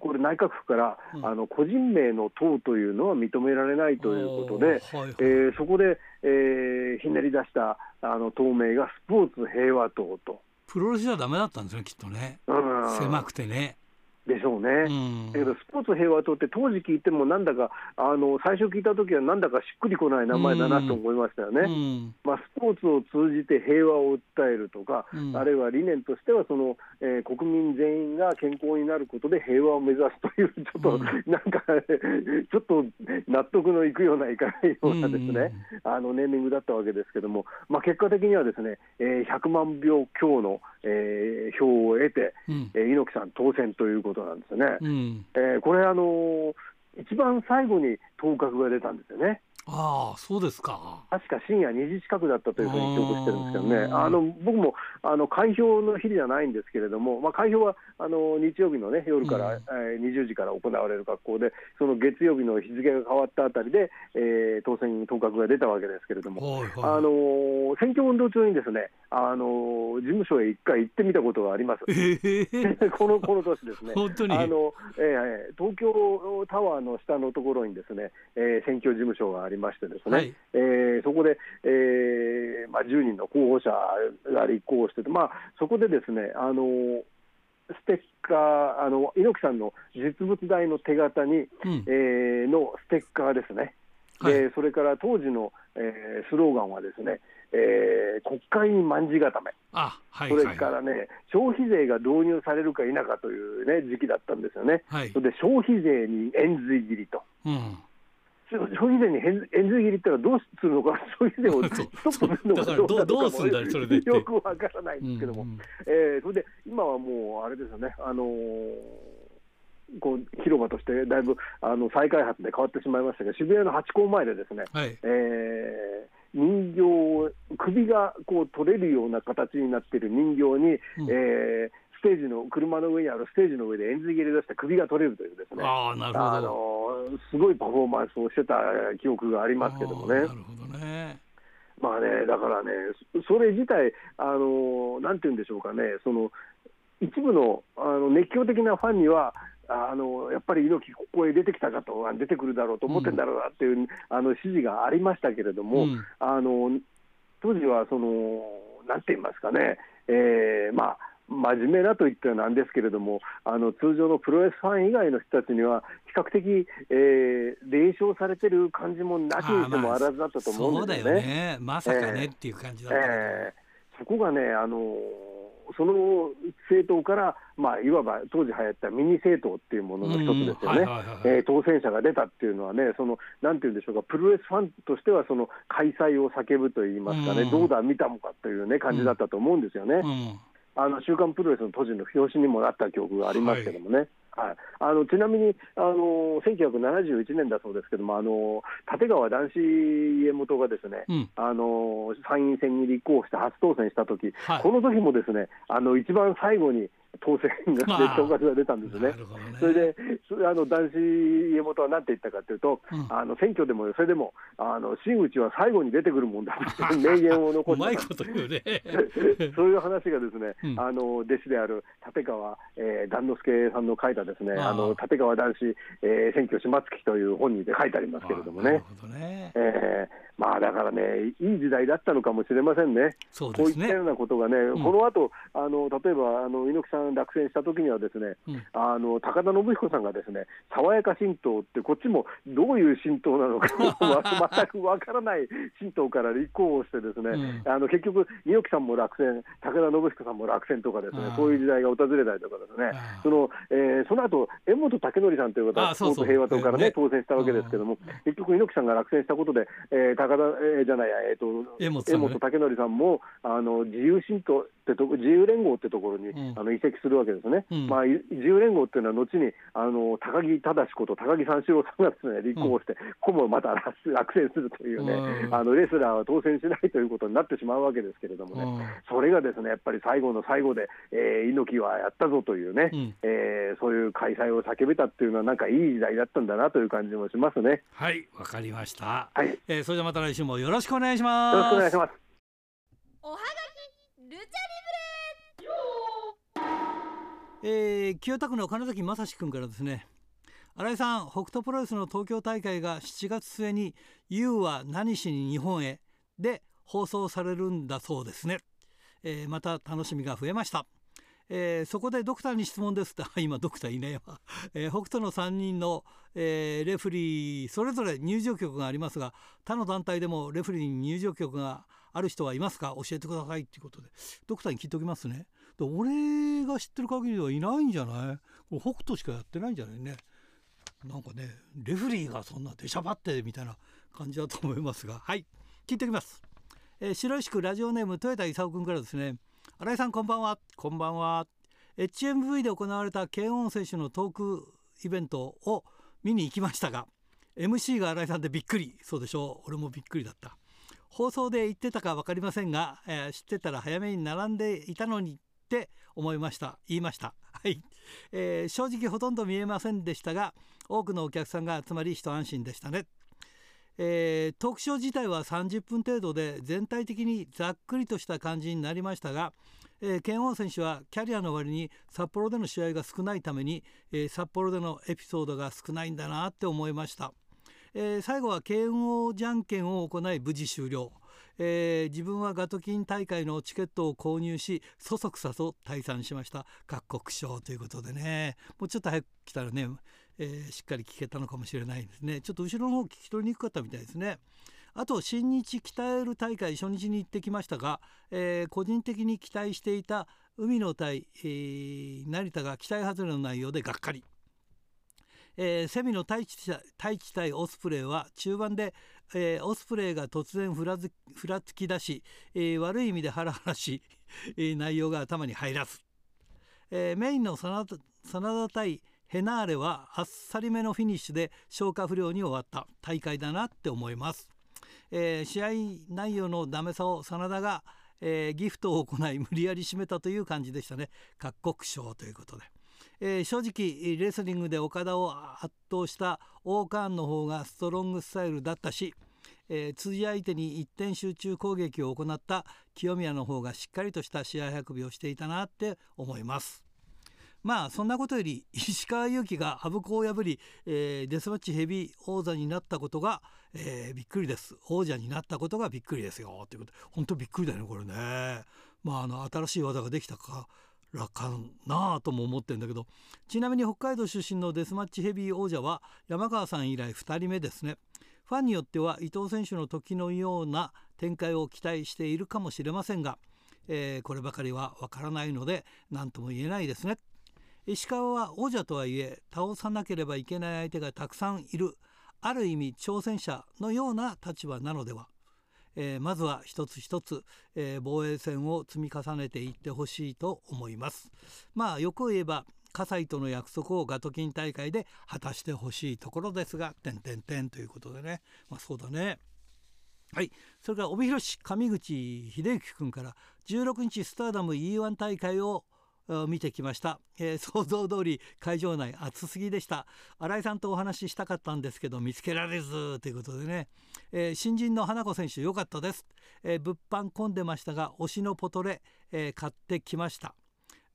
S3: これ、内閣府から、うん、あの個人名の党というのは認められないということで、はいはい、えー、そこで、えー、ひねり出したあの党名がスポーツ平和党と。
S1: プロレスじゃだめだったんですね、きっとね、うん、狭くてね。
S3: でしょうね、うん、だけどスポーツ平和党って当時聞いてもなんだかあの最初聞いた時はなんだかしっくりこない名前だなと思いましたよね、うん、まあ、スポーツを通じて平和を訴えるとか、うん、あるいは理念としてはその、えー、国民全員が健康になることで平和を目指すというちょっと、なんか [LAUGHS] ちょっと納得のいくようないかないようなですね、あのネーミングだったわけですけども、まあ、結果的にはですね、えー、100万票強の、えー、票を得て、うん、えー、猪木さん当選ということことなんですよね。うん、えー、これあの一番最後に当確が出たんですよね。
S1: ああそうですか。
S3: 確か深夜2時近くだったというふうに記憶してるんですけどね、あの僕もあの開票の日じゃないんですけれども、まあ、開票はあの日曜日の、ね、夜から、うん、えー、20時から行われる学校で、その月曜日の日付が変わったあたりで、えー、当選当確が出たわけですけれども、はいはい、あの選挙運動中にですね、あの事務所へ一回行ってみたことがあります、えー、[LAUGHS] このこの年ですね。
S1: 本当に。
S3: あの、えー、東京タワーの下のところにですね、えー、選挙事務所がありましてですね、はい、えー、そこで、えーまあ、10人の候補者が立候補してて、まあ、そこでですね、あのステッカー、あの猪木さんの実物大の手形に、うん、えー、のステッカーですね、はい、それから当時の、えー、スローガンはですね、えー、国会に卍固め、あはい、それからね、消費税が導入されるか否かという、ね、時期だったんですよね、はい、それで消費税に円髄切りと。うん消費税に円髄切りってのはどうするのか、消費税をストップするのかどうかどうすんだそれでよくわからないんですけども、うんうん、えー、それで今はもうあれですよね、あのーこう広場としてだいぶあの再開発で変わってしまいましたが、渋谷のハチ公前でですね、はい、えー、人形、首がこう取れるような形になっている人形に、うん、えーステージの車の上にあるステージの上で円髄切り出して首が取れるというですね。
S1: あなるほど。
S3: あのすごいパフォーマンスをしてた記憶がありますけどもね。なるほどね。まあね、だからね、それ自体、あのなんていうんでしょうかね、その一部のあの熱狂的なファンには、あのやっぱり猪木、ここへ出てきたかと、出てくるだろうと思ってんだろうなっていう、うん、あの指示がありましたけれども、うん、あの当時はその、なんて言いますかね、えー、まあ、真面目なと言ってはなんですけれども、あの通常のプロレスファン以外の人たちには、比較的、えー、冷笑されてる感じもなきにしてもあらずだったと思うんですよね。まあ、ね。
S1: まさかね、えー、っていう感じだった、え
S3: ー、そこがね、あのその政党から、まあ、いわば当時流行ったミニ政党っていうものの一つですよね、当選者が出たっていうのはね、そのなんていうんでしょうか、プロレスファンとしては、その開催を叫ぶといいますかね、どうだ、見たもかという、ね、感じだったと思うんですよね。あの週刊プロレスの当時の表紙にもなった記憶がありますけどもね。はい。はい、あのちなみにあの1971年だそうですけども、あの立川談志家元がですね、うん、あの参院選に立候補して初当選したとき、はい、この時もですねあの一番最後に当選が、当確が出たんですね。ね。それで、あの男子家元は何て言ったかというと、うん、あの選挙でもそれでも、あの真打ちは最後に出てくるもんだと [LAUGHS] 名言を残した。うね、[LAUGHS] そういう話がですね、うん、あの弟子である立川、えー、段之助さんの書いたですね、あの立川男子、えー、選挙島月という本にで書いてありますけれどもね。ね。えーまあだからね、いい時代だったのかもしれませんね、そう、ね、こういったようなことがね、うん、この後あの例えばあの猪木さん落選した時には、ですね、うん、あの高田信彦さんがですね爽やか神道って、こっちもどういう神道なのか [LAUGHS] 全くわからない神道から立候補して、ですね、うん、あの結局、猪木さんも落選、高田信彦さんも落選とか、ですねそういう時代が訪れたりとかですね、そのえー、その後柄本武則さんという方は、スポーツ平和党からね、当選したわけですけども、結局、猪木さんが落選したことで、えー高田えー、じゃないや、えーと、
S1: 江本
S3: 江本武則さんもあの自由新党ってと自由連合ってところに、
S1: うん。
S3: あの移籍するわけですね、
S1: うん。
S3: まあ、い自由連合っていうのは、後にあの高木正こと高木三四郎さんがです、ね、立候補して、ここもまた落落選するというね、
S1: うん。
S3: あのレスラーは当選しないということになってしまうわけですけれどもね。
S1: うん。
S3: それがですねやっぱり最後の最後で、えー、猪木はやったぞというね、
S1: うん。
S3: えーそういう開催を叫べたっていうのは、なんかいい時代だったんだなという感じもしますね。
S1: はいわかりました、
S3: はい、よ
S1: えーそれではまた来週もよろしくお願いし
S3: ろ
S1: ます。
S3: しくお願いします。
S4: おはがきルチャリ
S1: えー清田区の金崎正史君からですね。新井さん北斗プロレスの東京大会が7月末に「YOU は何しに日本へ」で放送されるんだそうですね、えーまた楽しみが増えました、えーそこでドクターに質問ですって。[LAUGHS] 今ドクターいないわ、[LAUGHS] えー北斗の3人の、えーレフリーそれぞれ入場曲がありますが他の団体でもレフリーに入場曲がある人はいますか？教えてくださいっていうことで。ドクターに聞いておきますね。で俺が知ってる限りではいないんじゃない？これ北斗しかやってないんじゃないね。なんかねレフリーがそんな出しゃばってみたいな感じだと思いますが。はい。聞いておきます、えー白石区ラジオネーム豊田勲君からですね。新井さんこんばんは。こんばんは。HMV で行われた慶音選手のトークイベントを見に行きましたが MC が新井さんでびっくり。そうでしょう。俺もびっくりだった。放送で言ってたか分かりませんが、えー知ってたら早めに並んでいたのにって思いました。言いました。[LAUGHS] はい、えー正直ほとんど見えませんでしたが多くのお客さんが集まり一安心でしたねえートークショー自体は30分程度で全体的にざっくりとした感じになりましたが、えー、ケンオン選手はキャリアの割に札幌での試合が少ないために、えー札幌でのエピソードが少ないんだなって思いました、えー最後は慶応じゃんけんを行い無事終了、えー自分はガトキン大会のチケットを購入しそそくさと退散しました。各国賞ということでね。もうちょっと早く来たらね、えーしっかり聞けたのかもしれないですね。ちょっと後ろの方聞き取りにくかったみたいですね。あと新日鍛える大会初日に行ってきましたが、えー個人的に期待していた海の対、えー成田が期待外れの内容でがっかり。えーセミの太一太一対オスプレイは中盤で、えーオスプレイが突然ふらつふらつき出し、えー悪い意味でハラハラし、[LAUGHS] え内容が頭に入らず、えーメインの真田真田対ヘナーレはあっさりめのフィニッシュで消化不良に終わった大会だなって思います、えー試合内容のダメさを真田が、えーギフトを行い無理やり締めたという感じでしたね各国賞ということで。えー正直レスリングで岡田を圧倒したオーカーンの方がストロングスタイルだったし、えー辻相手に一点集中攻撃を行った清宮の方がしっかりとした試合運びをしていたなって思います。まあそんなことより石川祐希が [LAUGHS] 羽生子を破り、えーデスマッチヘビー王座になったことが、えーびっくりです。王者になったことがびっくりですよ。ということ。本当びっくりだよねこれね。まああの新しい技ができたからかなあとも思ってるんだけど。ちなみに北海道出身のデスマッチヘビー王者は山川さん以来2人目ですね。ファンによっては伊藤選手の時のような展開を期待しているかもしれませんが、えーこればかりはわからないので何とも言えないですね。石川は王者とはいえ倒さなければいけない相手がたくさんいる。ある意味挑戦者のような立場なのでは、えーまずは一つ一つ、えー防衛戦を積み重ねていってほしいと思います。まあよく言えば葛西との約束をガトキン大会で果たしてほしいところですが点点点ということでね。まあそうだね。はい。それから帯広市上口秀幸君から16日スターダム E1 大会を見てきました、えー [LAUGHS] 想像通り会場内暑すぎでした。新井さんとお話ししたかったんですけど見つけられずということでね、えー新人の花子選手良かったです、えー物販混んでましたが推しのポトレ、えー買ってきました。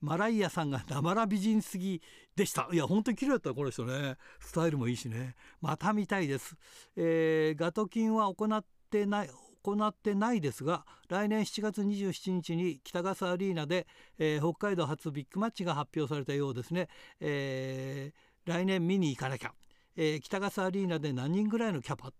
S1: マライアさんがなまら美人すぎでした。いや本当に綺麗だったこの人ね。スタイルもいいしね。また見たいです、えーガトキンは行ってない行ってないですが来年7月27日に北笠アリーナで、えー北海道初ビッグマッチが発表されたようですね、えー来年見に行かなきゃ、えー北笠アリーナで何人ぐらいのキャパ？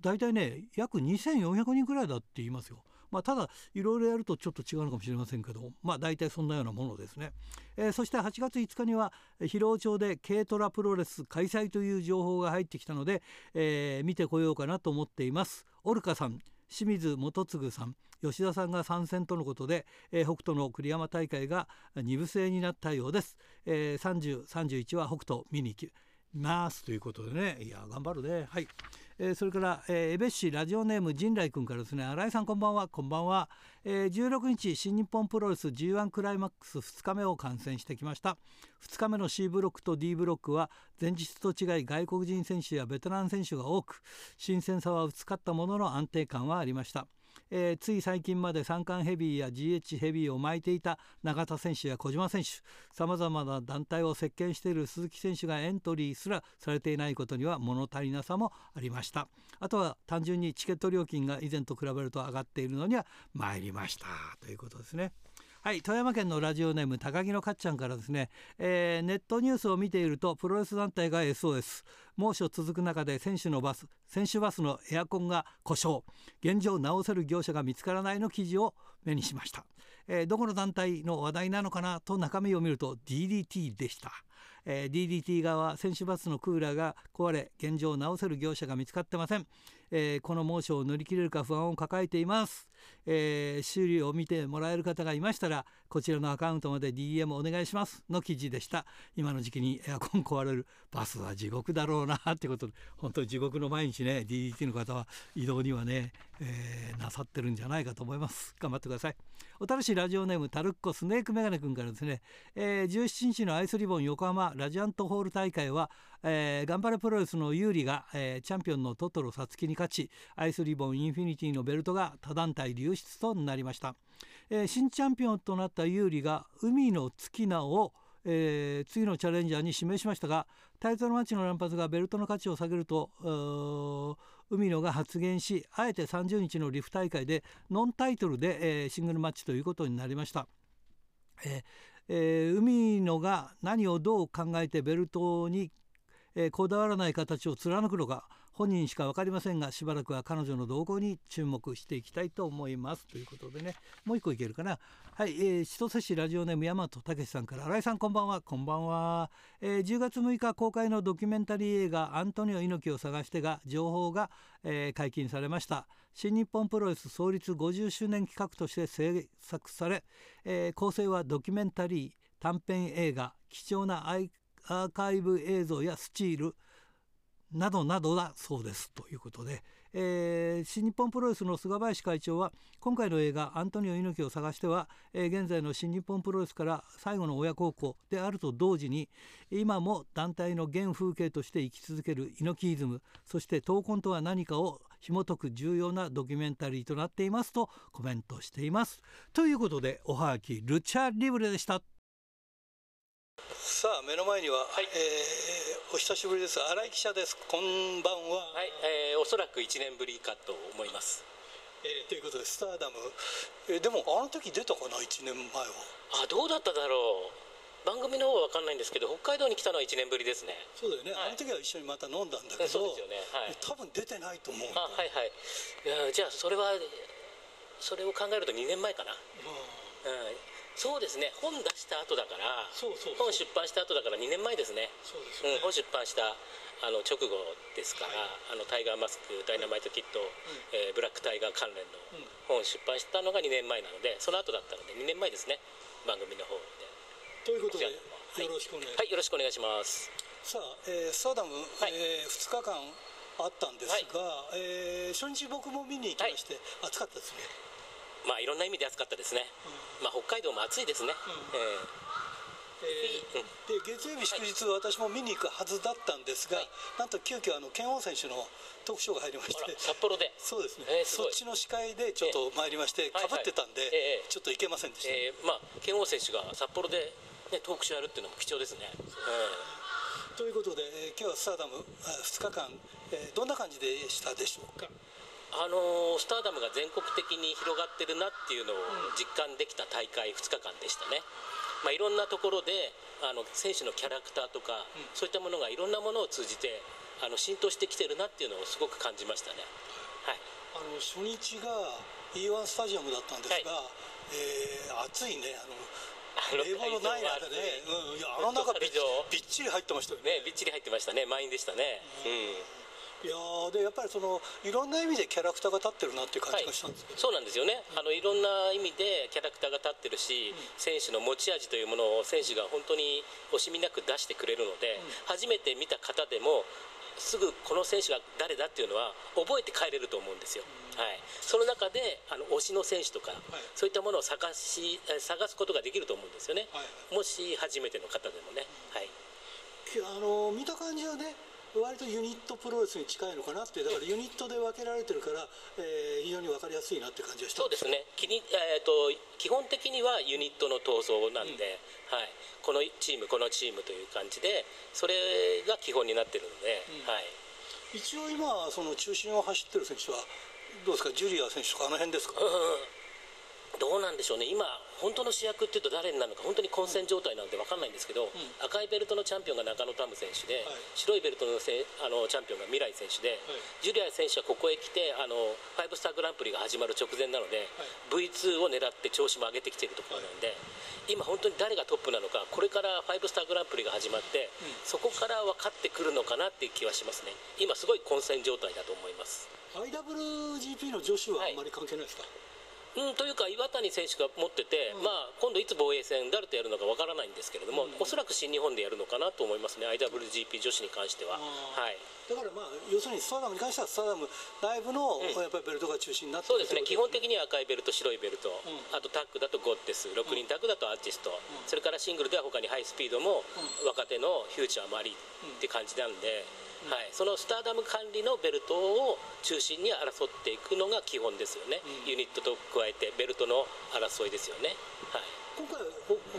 S1: 大体ね約2400人ぐらいだって言いますよ。まあ、ただいろいろやるとちょっと違うのかもしれませんけどまあ大体そんなようなものですね、えーそして8月5日には広尾町で軽トラプロレス開催という情報が入ってきたので、えー見てこようかなと思っています。オルカさん清水元次さん吉田さんが参戦とのことで、えー、北斗の栗山大会が2部制になったようです、えー、30、31は北斗見に行きます。ということでね。いや頑張るね。はい、えー、それから、えー、江別市ラジオネーム陣来君からですね。新井さんこんばんは。こんばんは、えー、16日新日本プロレス G1 クライマックス2日目を観戦してきました。2日目の C ブロックと D ブロックは前日と違い外国人選手やベテラン選手が多く新鮮さは薄かったものの安定感はありました。えー、つい最近まで三冠ヘビーや GH ヘビーを巻いていた永田選手や小島選手さまざまな団体を席巻している鈴木選手がエントリーすらされていないことには物足りなさもありましたあとは単純にチケット料金が以前と比べると上がっているのには参りましたということですね。はい富山県のラジオネーム高木のかっちゃんからですね、えー、ネットニュースを見ているとプロレス団体が SOS 猛暑続く中で選手のバス選手バスのエアコンが故障。現状直せる業者が見つからないの記事を目にしました、えー、どこの団体の話題なのかな？と中身を見ると DDT でした。えー、DDT 側選手バスのクーラーが壊れ現状直せる業者が見つかってません、えー、この猛暑を乗り切れるか不安を抱えています、えー、修理を見てもらえる方がいましたらこちらのアカウントまで DM お願いしますの記事でした。今の時期にエアコン壊れるバスは地獄だろうなってことで本当に地獄の毎日ね DDT の方は移動にはね、えー、なさってるんじゃないかと思います。頑張ってください。小樽市ラジオネームタルッコスネークメガネ君からですね、えー、17日のアイスリボン横浜ラジアントホール大会は、えー、頑張れプロレスの有利が、えー、チャンピオンのトトロサツキに勝ちアイスリボンインフィニティのベルトが他団体流出となりました、えー、新チャンピオンとなった有利が海の月名をえー、次のチャレンジャーに指名しましたがタイトルマッチの乱発がベルトの価値を下げると海野が発言しあえて30日のリフ大会でノンタイトルで、えー、シングルマッチということになりました。えーえー、海野が何をどう考えてベルトに、えー、こだわらない形を貫くのか本人しか分かりませんがしばらくは彼女の動向に注目していきたいと思います。ということでねもう一個いけるかな。はい、えー、千歳市ラジオネーム大和武さんから新井さんこんばんはこんばんは、えー、10月6日公開のドキュメンタリー映画「アントニオ猪木を探して」が情報が、えー、解禁されました。新日本プロレス創立50周年企画として制作され、えー、構成はドキュメンタリー短編映画貴重なアアーカイブ映像やスチールなどなどだそうですということで、えー、新日本プロレスの菅林会長は今回の映画「アントニオ猪木を探しては」えー、現在の新日本プロレスから最後の親孝行であると同時に今も団体の原風景として生き続ける猪木イズムそして闘魂とは何かを紐解く重要なドキュメンタリーとなっていますとコメントしています。ということでおはがきルチャリブレでした。さあ目の前には、はい、えー、お久しぶりです。新井記者です。こんばんは。
S5: はい、えー、おそらく1年ぶりかと思います、
S1: えー、ということでスターダム、えー、でもあの時出たかな1年前は。
S5: あどうだっただろう。番組の方は分かんないんですけど北海道に来たのは1年ぶりですね。
S1: そうだよね、はい、あの時は一緒にまた飲んだんだけど
S5: そうですよね、はい、
S1: 多分出てないと思う
S5: あはいはい。いやじゃあそれはそれを考えると2年前かな、うん、うんそうですね。本出した後だから本出版した後だから2年前ですね。そうですね、うん、本出版したあの直後ですから、はい、あのタイガーマスクダイナマイトキット、うん、えー、ブラックタイガー関連の本出版したのが2年前なのでその後だったので2年前ですね。番組の方で。
S1: ということでよろしくお願いします、
S5: はい、よろしくお願いします。
S1: さあ、えー、スターダム、はい、えー、2日間あったんですが、はい、えー、初日僕も見に行きまして、はい、暑かったですね
S5: まあいろんな意味で暑かったですね、うん、まあ北海道も暑いですね、うん、え
S1: ー、えー、で月曜日祝日、私も見に行くはずだったんですが、はい、なんと急遽あの剣王選手の特賞が入りまして
S5: 札幌で。
S1: そうですね、えー、すそっちの司会でちょっと参りましてかぶ、ってたんで、えー、ちょっと行けませんでした、
S5: えー、まあ剣王選手が札幌で、ね、トークショーやるっていうのも貴重ですね、え
S1: ー、ということで、えー、今日はスターダム2日間、えー、どんな感じでしたでしょうか？
S5: あのスターダムが全国的に広がってるなっていうのを実感できた大会2日間でしたね、まあ、いろんなところであの選手のキャラクターとか、うん、そういったものがいろんなものを通じてあの浸透してきてるなっていうのをすごく感じましたね、はい、
S1: あの初日が E1 スタジアムだったんですが、はい、えー、暑いね。あの冷房のない中で、うん、いやあの中びっちり入ってましたよ
S5: ね、ね、びっちり入ってましたね。満員でしたね、うん、
S1: いやでやっぱりそのいろんな意味でキャラクターが立ってるなっていう感じがしたんです
S5: はい、そうなんですよね、あのいろんな意味でキャラクターが立ってるし、うん、選手の持ち味というものを選手が本当に惜しみなく出してくれるので、うん、初めて見た方でもすぐこの選手が誰だっていうのは覚えて帰れると思うんですよ、はい、その中であの推しの選手とか、はい、そういったものを探し探すことができると思うんですよね、はい、もし初めての方でもね、はい、
S1: あの見た感じはね割とユニットプロレスに近いのかなってだからユニットで分けられてるから、えー、非常に分かりやすいなって感じがした。
S5: そうですね。きに、えーと、基本的にはユニットの闘争なんで、うん、はい、このチームこのチームという感じでそれが基本になってるので、うん、はい、
S1: 一応今その中心を走ってる選手はどうですか？ジュリア選手とかあの辺ですか、
S5: どうなんでしょうね。今本当の主役っていうと誰になるのか本当に混戦状態なんで分かんないんですけど、うん、赤いベルトのチャンピオンが中野タム選手で、はい、白いベルトのせあのチャンピオンが未来選手で、はい、ジュリア選手はここへ来てあの5スターグランプリが始まる直前なので、はい、V2 を狙って調子も上げてきているところなんで、今本当に誰がトップなのかこれから5スターグランプリが始まって、うん、そこから分かってくるのかなっていう気はしますね。今すごい混戦状態だと思います。
S1: IWGP の女子はあんまり関係ないですか、
S5: うん、というか岩谷選手が持ってて、うん、まあ、今度いつ防衛戦誰とやるのかわからないんですけれども、うん、おそらく新日本でやるのかなと思いますね IWGP 女子に関しては、はい、
S1: だからまあ要するにスターダムに関してはスターダム内部の、やっぱりベルトが中心になって
S5: そうですね基本的には赤いベルト白いベルト、あとタッグだとゴッテス6人タッグだとアーティスト、それからシングルでは他にハイスピードも、若手のフューチャーマリーって感じなんで、はい、そのスターダム管理のベルトを中心に争っていくのが基本ですよね、うん、ユニットと加えてベルトの争いですよね、はい、
S1: 今回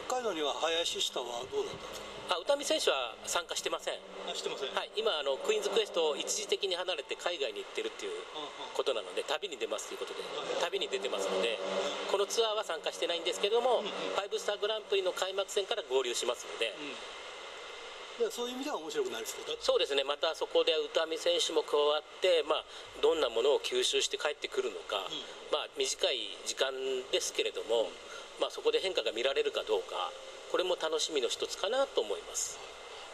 S1: 北海道には林下はどうだったんですか？
S5: あ宇多美選手は参加してません。
S1: してません、
S5: はい、今あのクイーンズクエストを一時的に離れて海外に行ってるっていうことなので旅に出ますということで旅に出てますのでこのツアーは参加してないんですけども、うんうん、5スターグランプリの開幕戦から合流しますので、うん
S1: そういう意味では面白くなりそうだ。
S5: そうですね。またそこで宇多美選手も加わって、まあ、どんなものを吸収して帰ってくるのか、うん、まあ、短い時間ですけれども、うん、まあ、そこで変化が見られるかどうかこれも楽しみの一つかなと思います。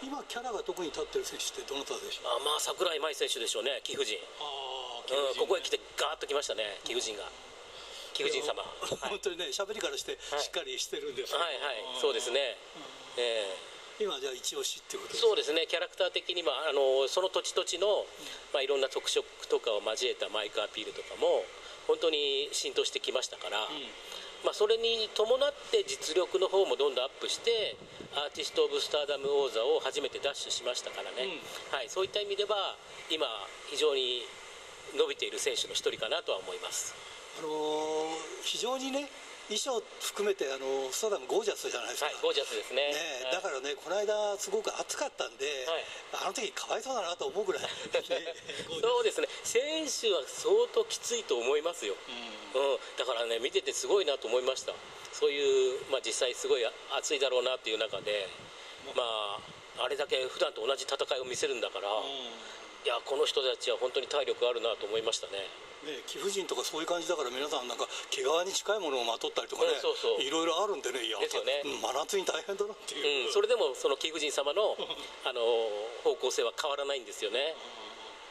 S1: 今キャラが特に立ってる選手ってどなたでしょう？
S5: あまあ櫻井舞選手でしょうね貴婦人。あ、うん、ここへ来てガーッときましたね貴婦人が。貴婦人様、
S1: 本当にね喋りからしてしっかりしてるんです、
S5: はい、はいはい。そうですね、え
S1: え。ー今じゃあ一押しってこと
S5: そうですね。キャラクター的にはあのその土地土地の、まあ、いろんな特色とかを交えたマイクアピールとかも本当に浸透してきましたから、うん、まあ、それに伴って実力の方もどんどんアップしてアーティスト・オブ・スターダム王座を初めて奪取しましたからね、うん、はい、そういった意味では今非常に伸びている選手の一人かなとは思います。
S1: あのー、非常にね衣装含めてあのスタダムゴージャスじゃないですか、はい、
S5: ゴージャスですね、
S1: ねだからねこの間すごく暑かったんで、はい、あの時かわいそうだなと思うぐらい。[LAUGHS]
S5: そうですね。選手は相当きついと思いますよ、うん、うん、だからね見ててすごいなと思いました。そういう、まあ、実際すごい暑いだろうなっていう中でまああれだけ普段と同じ戦いを見せるんだから、うん、いやこの人たちは本当に体力あるなと思いましたね
S1: ね、貴婦人とかそういう感じだから皆さんなんか毛皮に近いものをまとったりとかね、そういろいろあるんでねいやですよね、真夏に大変だなってい
S5: う、うん、それでもその貴婦人様のあの方向性は変わらないんですよね。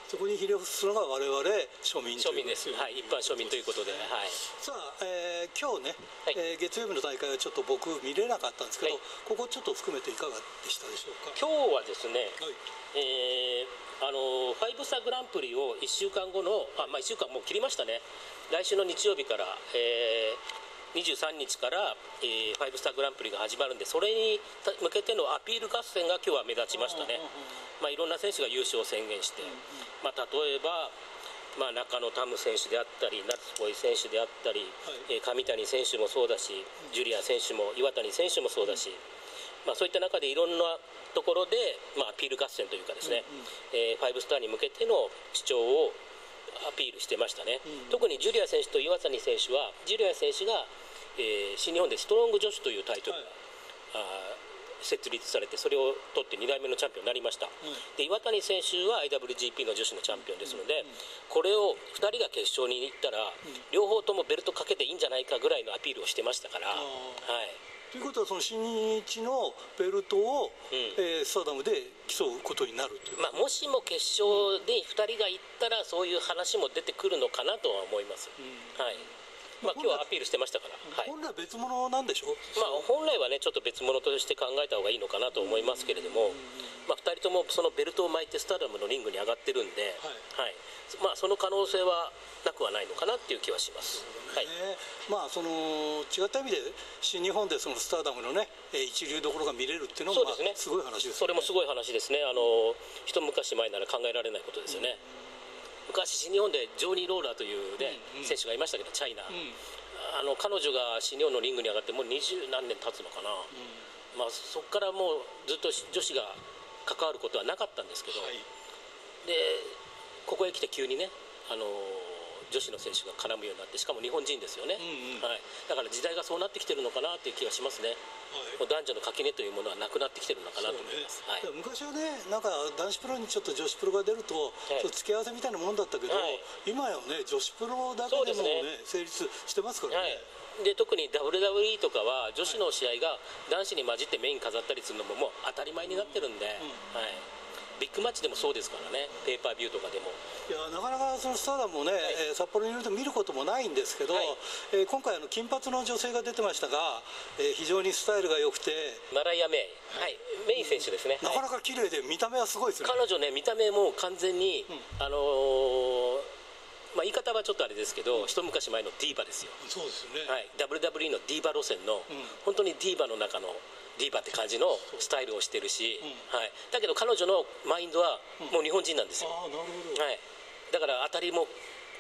S1: そこに比例するのが我々庶民
S5: 庶民です、はい、一般庶民ということで、はい、
S1: さあ、えー、今日ね、はい、えー、月曜日の大会はちょっと僕見れなかったんですけど、はい、ここちょっと含めていかがでしたでしょうか？
S5: 今日はですね、はい、えーあのファイブスターグランプリを1週間後のあ、まあ、1週間もう切りましたね。来週の日曜日から、えー、23日から、えー、ファイブスターグランプリが始まるんでそれに向けてのアピール合戦が今日は目立ちましたね、まあ、いろんな選手が優勝を宣言して、まあ、例えばまあ、中野タム選手であったり夏ボイ選手であったり、はい、え上谷選手もそうだしジュリア選手も岩谷選手もそうだし、まあ、そういった中でいろんなところで、まあ、アピール合戦というかですね、うんうん、えー、5スターに向けての主張をアピールしてましたね、うんうん、特にジュリア選手と岩谷選手はジュリア選手が、えー、新日本でストロング女子というタイトルが、はい、設立されてそれを取って2代目のチャンピオンになりました、うん、で岩谷選手は IWGP の女子のチャンピオンですので、うんうん、これを2人が決勝に行ったら、両方ともベルトかけていいんじゃないかぐらいのアピールをしてましたから、はい
S1: ということはその新日のベルトを、
S5: うん。
S1: えースターダムで競うことになる
S5: まあ、もしも決勝で2人が行ったらそういう話も出てくるのかなとは思います、はいまあ、今日はアピールしてましたから、はい。
S1: 本来別物なんでしょ？
S5: まあ、本来はねちょっと別物として考えた方がいいのかなと思いますけれども、まあ、2人ともそのベルトを巻いてスターダムのリングに上がってるんで、はい。まあ、その可能性はなくはないのかなっていう気はします。はい。
S1: ねまあその違った意味で新日本でそのスターダムのねえー一流どころが見れるっていうのも、
S5: す
S1: ごい話です
S5: それもすごい話ですね、あの一昔前なら考えられないことですよね。昔、新日本でジョーニー・ローラーという、ね選手がいましたけど、チャイナ、あの彼女が新日本のリングに上がって、もう二十何年経つのかな、まあ、そこからもうずっと女子が関わることはなかったんですけど、でここへ来て急にね、あの女子の選手が絡むようになって、しかも日本人ですよね、
S1: うんうん。
S5: はい、だから時代がそうなってきてるのかなっていう気がしますね。もう男女の垣根というものはなくなってきてるのかなと思います。はい。
S1: 昔はねなんか男子プロにちょっと女子プロが出ると、
S5: い。
S1: ちょっと付き合わせみたいなもんだったけど、
S5: はい。
S1: 今やね女子プロだけでも
S5: そう
S1: ね。成立してますから
S5: は
S1: ね、
S5: い、で特に WWE とかは女子の試合が男子に混じってメイン飾ったりするのももう当たり前になってるんで、はい、ビッグマッチでもそうですからね。ペーパービューとかでも。
S1: いやなかなかそのスターダムもね、えー札幌にいると見ることもないんですけど、
S5: はい。
S1: えー今回あの金髪の女性が出てましたが、えー非常にスタイルが良くて。
S5: マライア・メイ、はい、メイ選手ですね、
S1: なかなか綺麗で見た目はすごいですね。
S5: 彼女ね見た目も完全に、あのーまあ、言い方はちょっとあれですけど、一昔前のディーバですよ、
S1: そうですよね、
S5: はい、WWE のディーバ路線の、本当にディーバの中のディーバって感じのスタイルをしてるし、はい、だけど彼女のマインドはもう日本人なんですよ、はい、だから当たりも、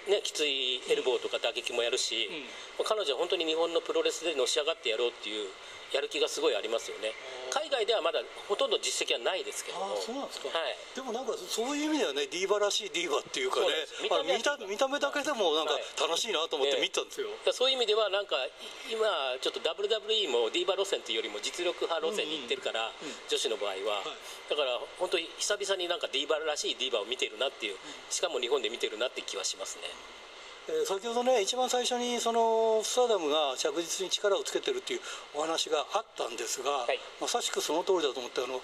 S5: ね、きついエルボーとか打撃もやるし、もう彼女は本当に日本のプロレスでのし上がってやろうっていうやる気がすごいありますよね。海外ではまだほとんど実績はないですけども。
S1: そうなんですか、
S5: はい。
S1: でもなんかそういう意味ではねディーバらしいディーバっていうかね見た見た目だけでもなんか
S5: はい。
S1: 楽しいなと思って
S5: ええ。
S1: 見てたんですよ、
S5: だからそういう意味ではなんか今ちょっと WWE もディーバ路線というよりも実力派路線に行ってるから、女子の場合は、だから本当に久々になんかディーバらしいディーバを見てるなっていうしかも日本で見てるなって気はしますね
S1: えー先ほどね一番最初にそのスターダムが着実に力をつけてるっていうお話があったんですが、
S5: はい。
S1: まさしくその通りだと思ってあの、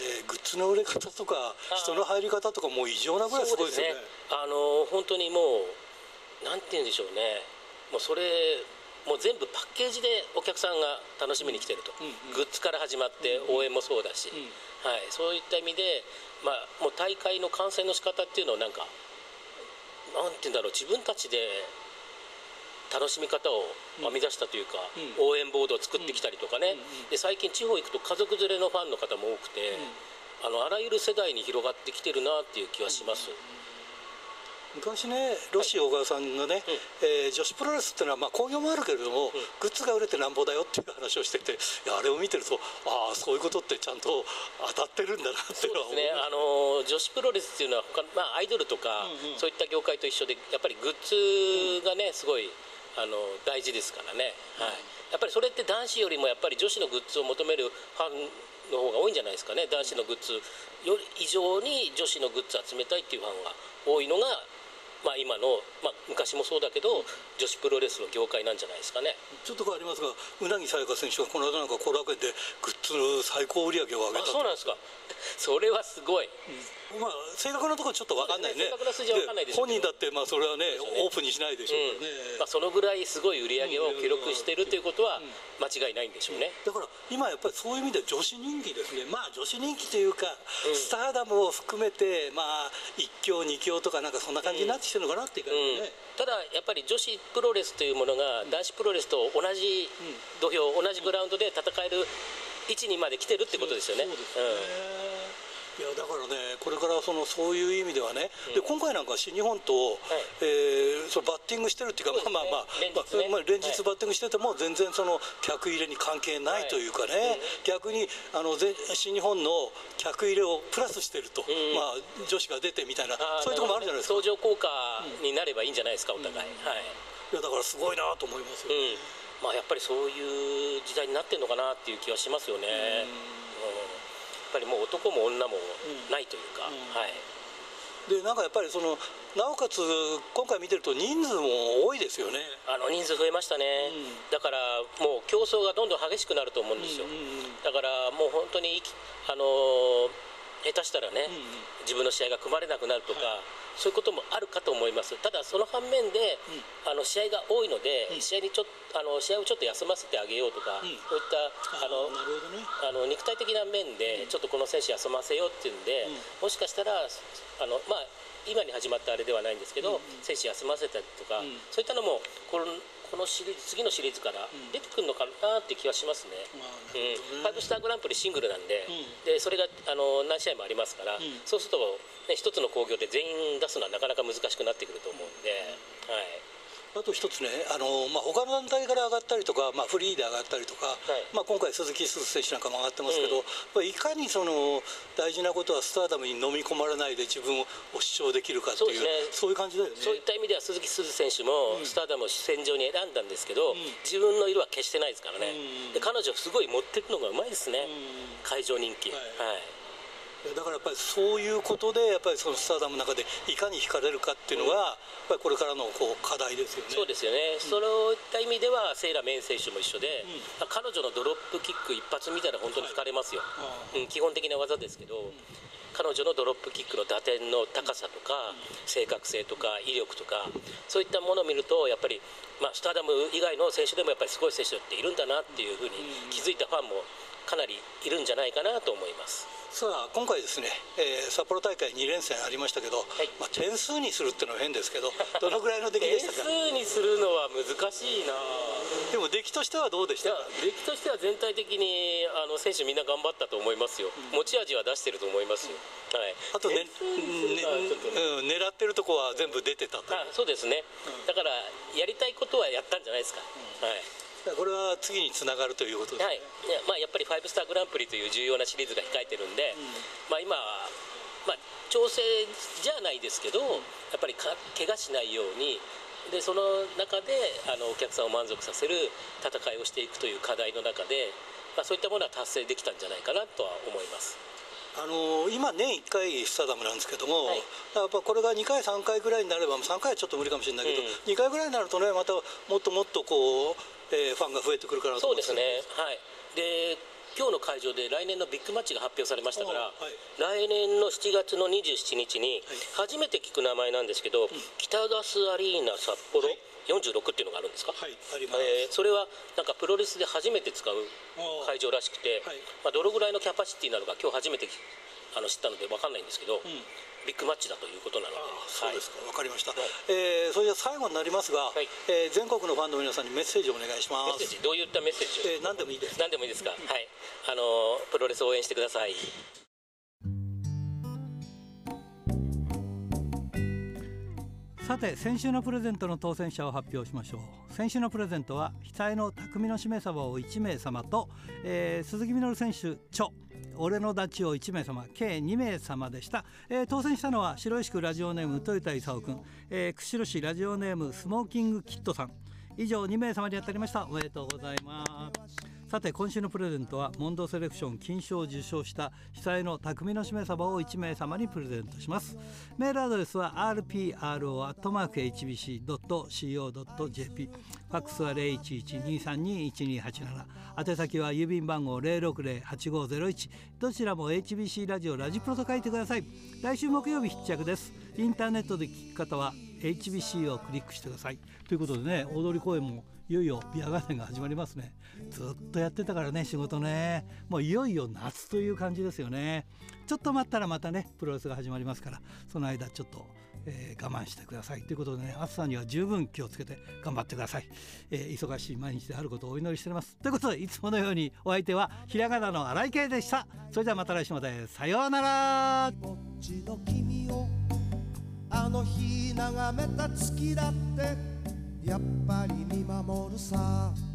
S1: えーグッズの売れ方とか人の入り方とかもう異常なぐらいすごいですよね。
S5: あの本当にもうなんて言うんでしょうね。もうそれもう全部パッケージでお客さんが楽しみに来てると、グッズから始まって応援もそうだし、はい、そういった意味で、まあ、もう大会の観戦の仕方っていうのをなんかなんて言うんだろう自分たちで楽しみ方を編み出したというか、応援ボードを作ってきたりとかね、で最近地方行くと家族連れのファンの方も多くて、あのあらゆる世代に広がってきてるなっていう気はします。
S1: 昔ねロシ小川さんがね、えー女子プロレスっていうのはまあ興行もあるけれども、グッズが売れてなんぼだよっていう話をしてていやあれを見てるとああそういうことってちゃんと当たってるんだなっていうのは思う。
S5: ね、あの女子プロレスっていうのは他、まあ、アイドルとか、そういった業界と一緒でやっぱりグッズがねすごいあの大事ですからね、はい、やっぱりそれって男子よりもやっぱり女子のグッズを求めるファンの方が多いんじゃないですかね。男子のグッズより以上に女子のグッズ集めたいっていうファンが多いのが、まあ、今の、まあ、昔もそうだけど女子プロレスの業界なんじゃないですかね。
S1: ちょっと変わりますがうなぎさやか選手がこの間なんか後楽園でグッズの最高売り上げを上げ
S5: あ
S1: た
S5: そうなんですか。それはすごい
S1: まあ正確なところちょっと分かんないね。
S5: 正確な数字は分かんないでしょうけど。
S1: 本人だってまあそれはねオープンにしないでしょうからね、
S5: まあ、そのぐらいすごい売り上げを記録しているということは間違いないんでしょうね。
S1: だから今やっぱりそういう意味で女子人気ですね。まあ女子人気というか、スターダムを含めてまあ1強2強とかなんかそんな感じになってきてるのかなっていう感じ
S5: うん。
S1: ね、
S5: ただやっぱり女子プロレスというものが男子プロレスと同じ土俵、同じグラウンドで戦える位置にまで来てるってことですよね。
S1: そうですねいやだからねこれからそのそういう意味ではね、で今回なんか新日本と、えーそのバッティングしてるっていうか
S5: そうね。
S1: まあまあ
S5: 連日ね。
S1: まあまあ連日
S5: はい
S1: バッティングしてても全然その客入れに関係ないというかね、逆にあのぜ新日本の客入れをプラスしてると、まあ女子が出てみたいなそういうところもあるじゃないですか。
S5: 相乗効果になればいいんじゃないですか、お互い。はい。
S1: いやだからすごいなと思いますよ、
S5: うん。まあ、やっぱりそういう時代になってるのかなっていう気はしますよね。ぱりもう男も女もないというか、はい。
S1: でなんかやっぱりその
S6: なおかつ今回見てると人数も多いですよね。
S5: あの人数増えましたね、うん、だからもう競争がどんどん激しくなると思うんですよ、うんうんうん、だからもう本当にあの下手したらね、うんうん、自分の試合が組まれなくなるとか、はいそういうこともあるかと思います、ただその反面で、うん、あの試合が多いので、うん、試合にちょあの試合をちょっと休ませてあげようとか、うん、そういったあの、ね、あの肉体的な面で、ちょっとこの選手休ませようっていうんで、もしかしたらあの、まあ、今に始まったあれではないんですけど、うんうん、選手休ませたりとか、うん、そういったのもこのこのシリーズ次のシリーズから出てくるのかなって気はしますね、うん、ファイブスターグランプリシングルなんで,、でそれがあの何試合もありますから、そうすると、ね、一つの興行で全員出すのはなかなか難しくなってくると思うんで。はい
S6: あと一つね、あのまあ、他の団体から上がったりとか、まあ、フリーで上がったりとか、はい、まあ、今回、鈴木鈴選手なんかも上がってますけど、うん、いかにその大事なことはスターダムに飲み込まれないで自分を主張できるかっていう、そう、ね,、いう感じだよね。
S5: そういった意味では鈴木鈴選手もスターダムを戦場に選んだんですけど、うん、自分の色は決してないですからね、うん、で彼女、すごい持っていくのがうまいですね、会場人気。はい、はい
S6: だからやっぱりそういうことでやっぱりそのスターダムの中でいかに惹かれるかっていうのが、やっぱりこれからのこう課題ですよね。
S5: そうですよね。うん、そういった意味ではセイラメン選手も一緒で、うん、彼女のドロップキック一発見たら本当に疲れますよ。はい、うん、基本的な技ですけど。彼女のドロップキックの打点の高さとか、正確性とか威力とかそういったものを見るとやっぱり、まあ、スターダム以外の選手でもやっぱりすごい選手っているんだなっていうふうに気づいたファンもかなりいるんじゃないかなと思います。
S6: さあ今回ですね、えー、札幌大会2連戦ありましたけど、はい、まあ、点数にするっていうのは変ですけど [LAUGHS] どのぐらいの出来でしたか？
S5: 点数にするのは難しいな。
S6: でも出来としてはどうでした？
S5: 出来としては全体的にあの選手みんな頑張ったと思いますよ、うん、持ち味は出してると思いますよ、うん、はい、
S6: あとねね、うん、狙ってるとこは全部出てたと
S5: あそうですね、だからやりたいことはやったんじゃないですか、はい
S6: これは次につながるということです、
S5: はい。まあ、やっぱりファイブスターグランプリという重要なシリーズが控えてるんで、うん、まあ、今は、まあ、調整じゃないですけど、うん、やっぱりか怪我しないようにでその中であのお客さんを満足させる戦いをしていくという課題の中で、まあ、そういったものは達成できたんじゃないかなとは思います。
S6: あの今、年1回スタダムなんですけども、はい、やっぱこれが2回、3回ぐらいになれば、3回はちょっと無理かもしれないけど、うん、2回ぐらいになるとね、またもっともっとこう、えー、ファンが増えてくるかな
S5: とそうですね、はい、で今日の会場で来年のビッグマッチが発表されましたから、はい、来年の7月の27日に初めて聞く名前なんですけど、はい、北ガスアリーナ札幌、はい。46っていうのがあるんですか、
S6: はいあります。
S5: えー、それはなんかプロレスで初めて使う会場らしくて、はい、まあ、どのぐらいのキャパシティなのか今日初めてあの知ったので分かんないんですけど、うん、ビッグマッチだということなので。
S6: そうですか、はい、分かりました、はい、えー、それでは最後になりますが、はい、えー、全国のファンの皆さんにメッセージをお願いします。
S5: メッセージどういったメッセージ
S6: を、えー、何でもいいです。
S5: 何でもいいですか、はい。あのプロレス応援してください。
S1: さて先週のプレゼントの当選者を発表しましょう。先週のプレゼントは額の匠のしめ鯖を1名様と、えー、鈴木みのる選手著俺のダチを1名様計2名様でした、えー、当選したのは白石区ラジオネーム豊田勲君、えー、釧路市ラジオネームスモーキングキットさん。以上2名様に当たりました。おめでとうございます。さて今週のプレゼントはモンドセレクション金賞を受賞した被災の匠のしめ鯖を1名様にプレゼントします。メールアドレスは rpro.hbc.co.jp ファックスは0112321287宛先は郵便番号060-8501どちらも HBC ラジオラジプロと書いてください。来週木曜日必着です。インターネットで聞く方は HBC をクリックしてください。ということでね踊り公演もいよいよビアガーデンが始まりますね。ずっとやってたからね仕事ね。もういよいよ夏という感じですよね。ちょっと待ったらまたねプロレスが始まりますからその間ちょっとえー、我慢してください。ということでね暑さには十分気をつけて頑張ってください、えー、忙しい毎日であることをお祈りしております。ということでいつものようにお相手はひらがなの荒井圭でした。それではまた来週まで。さようなら。あの日眺めた月だって。やっぱり見守るさ。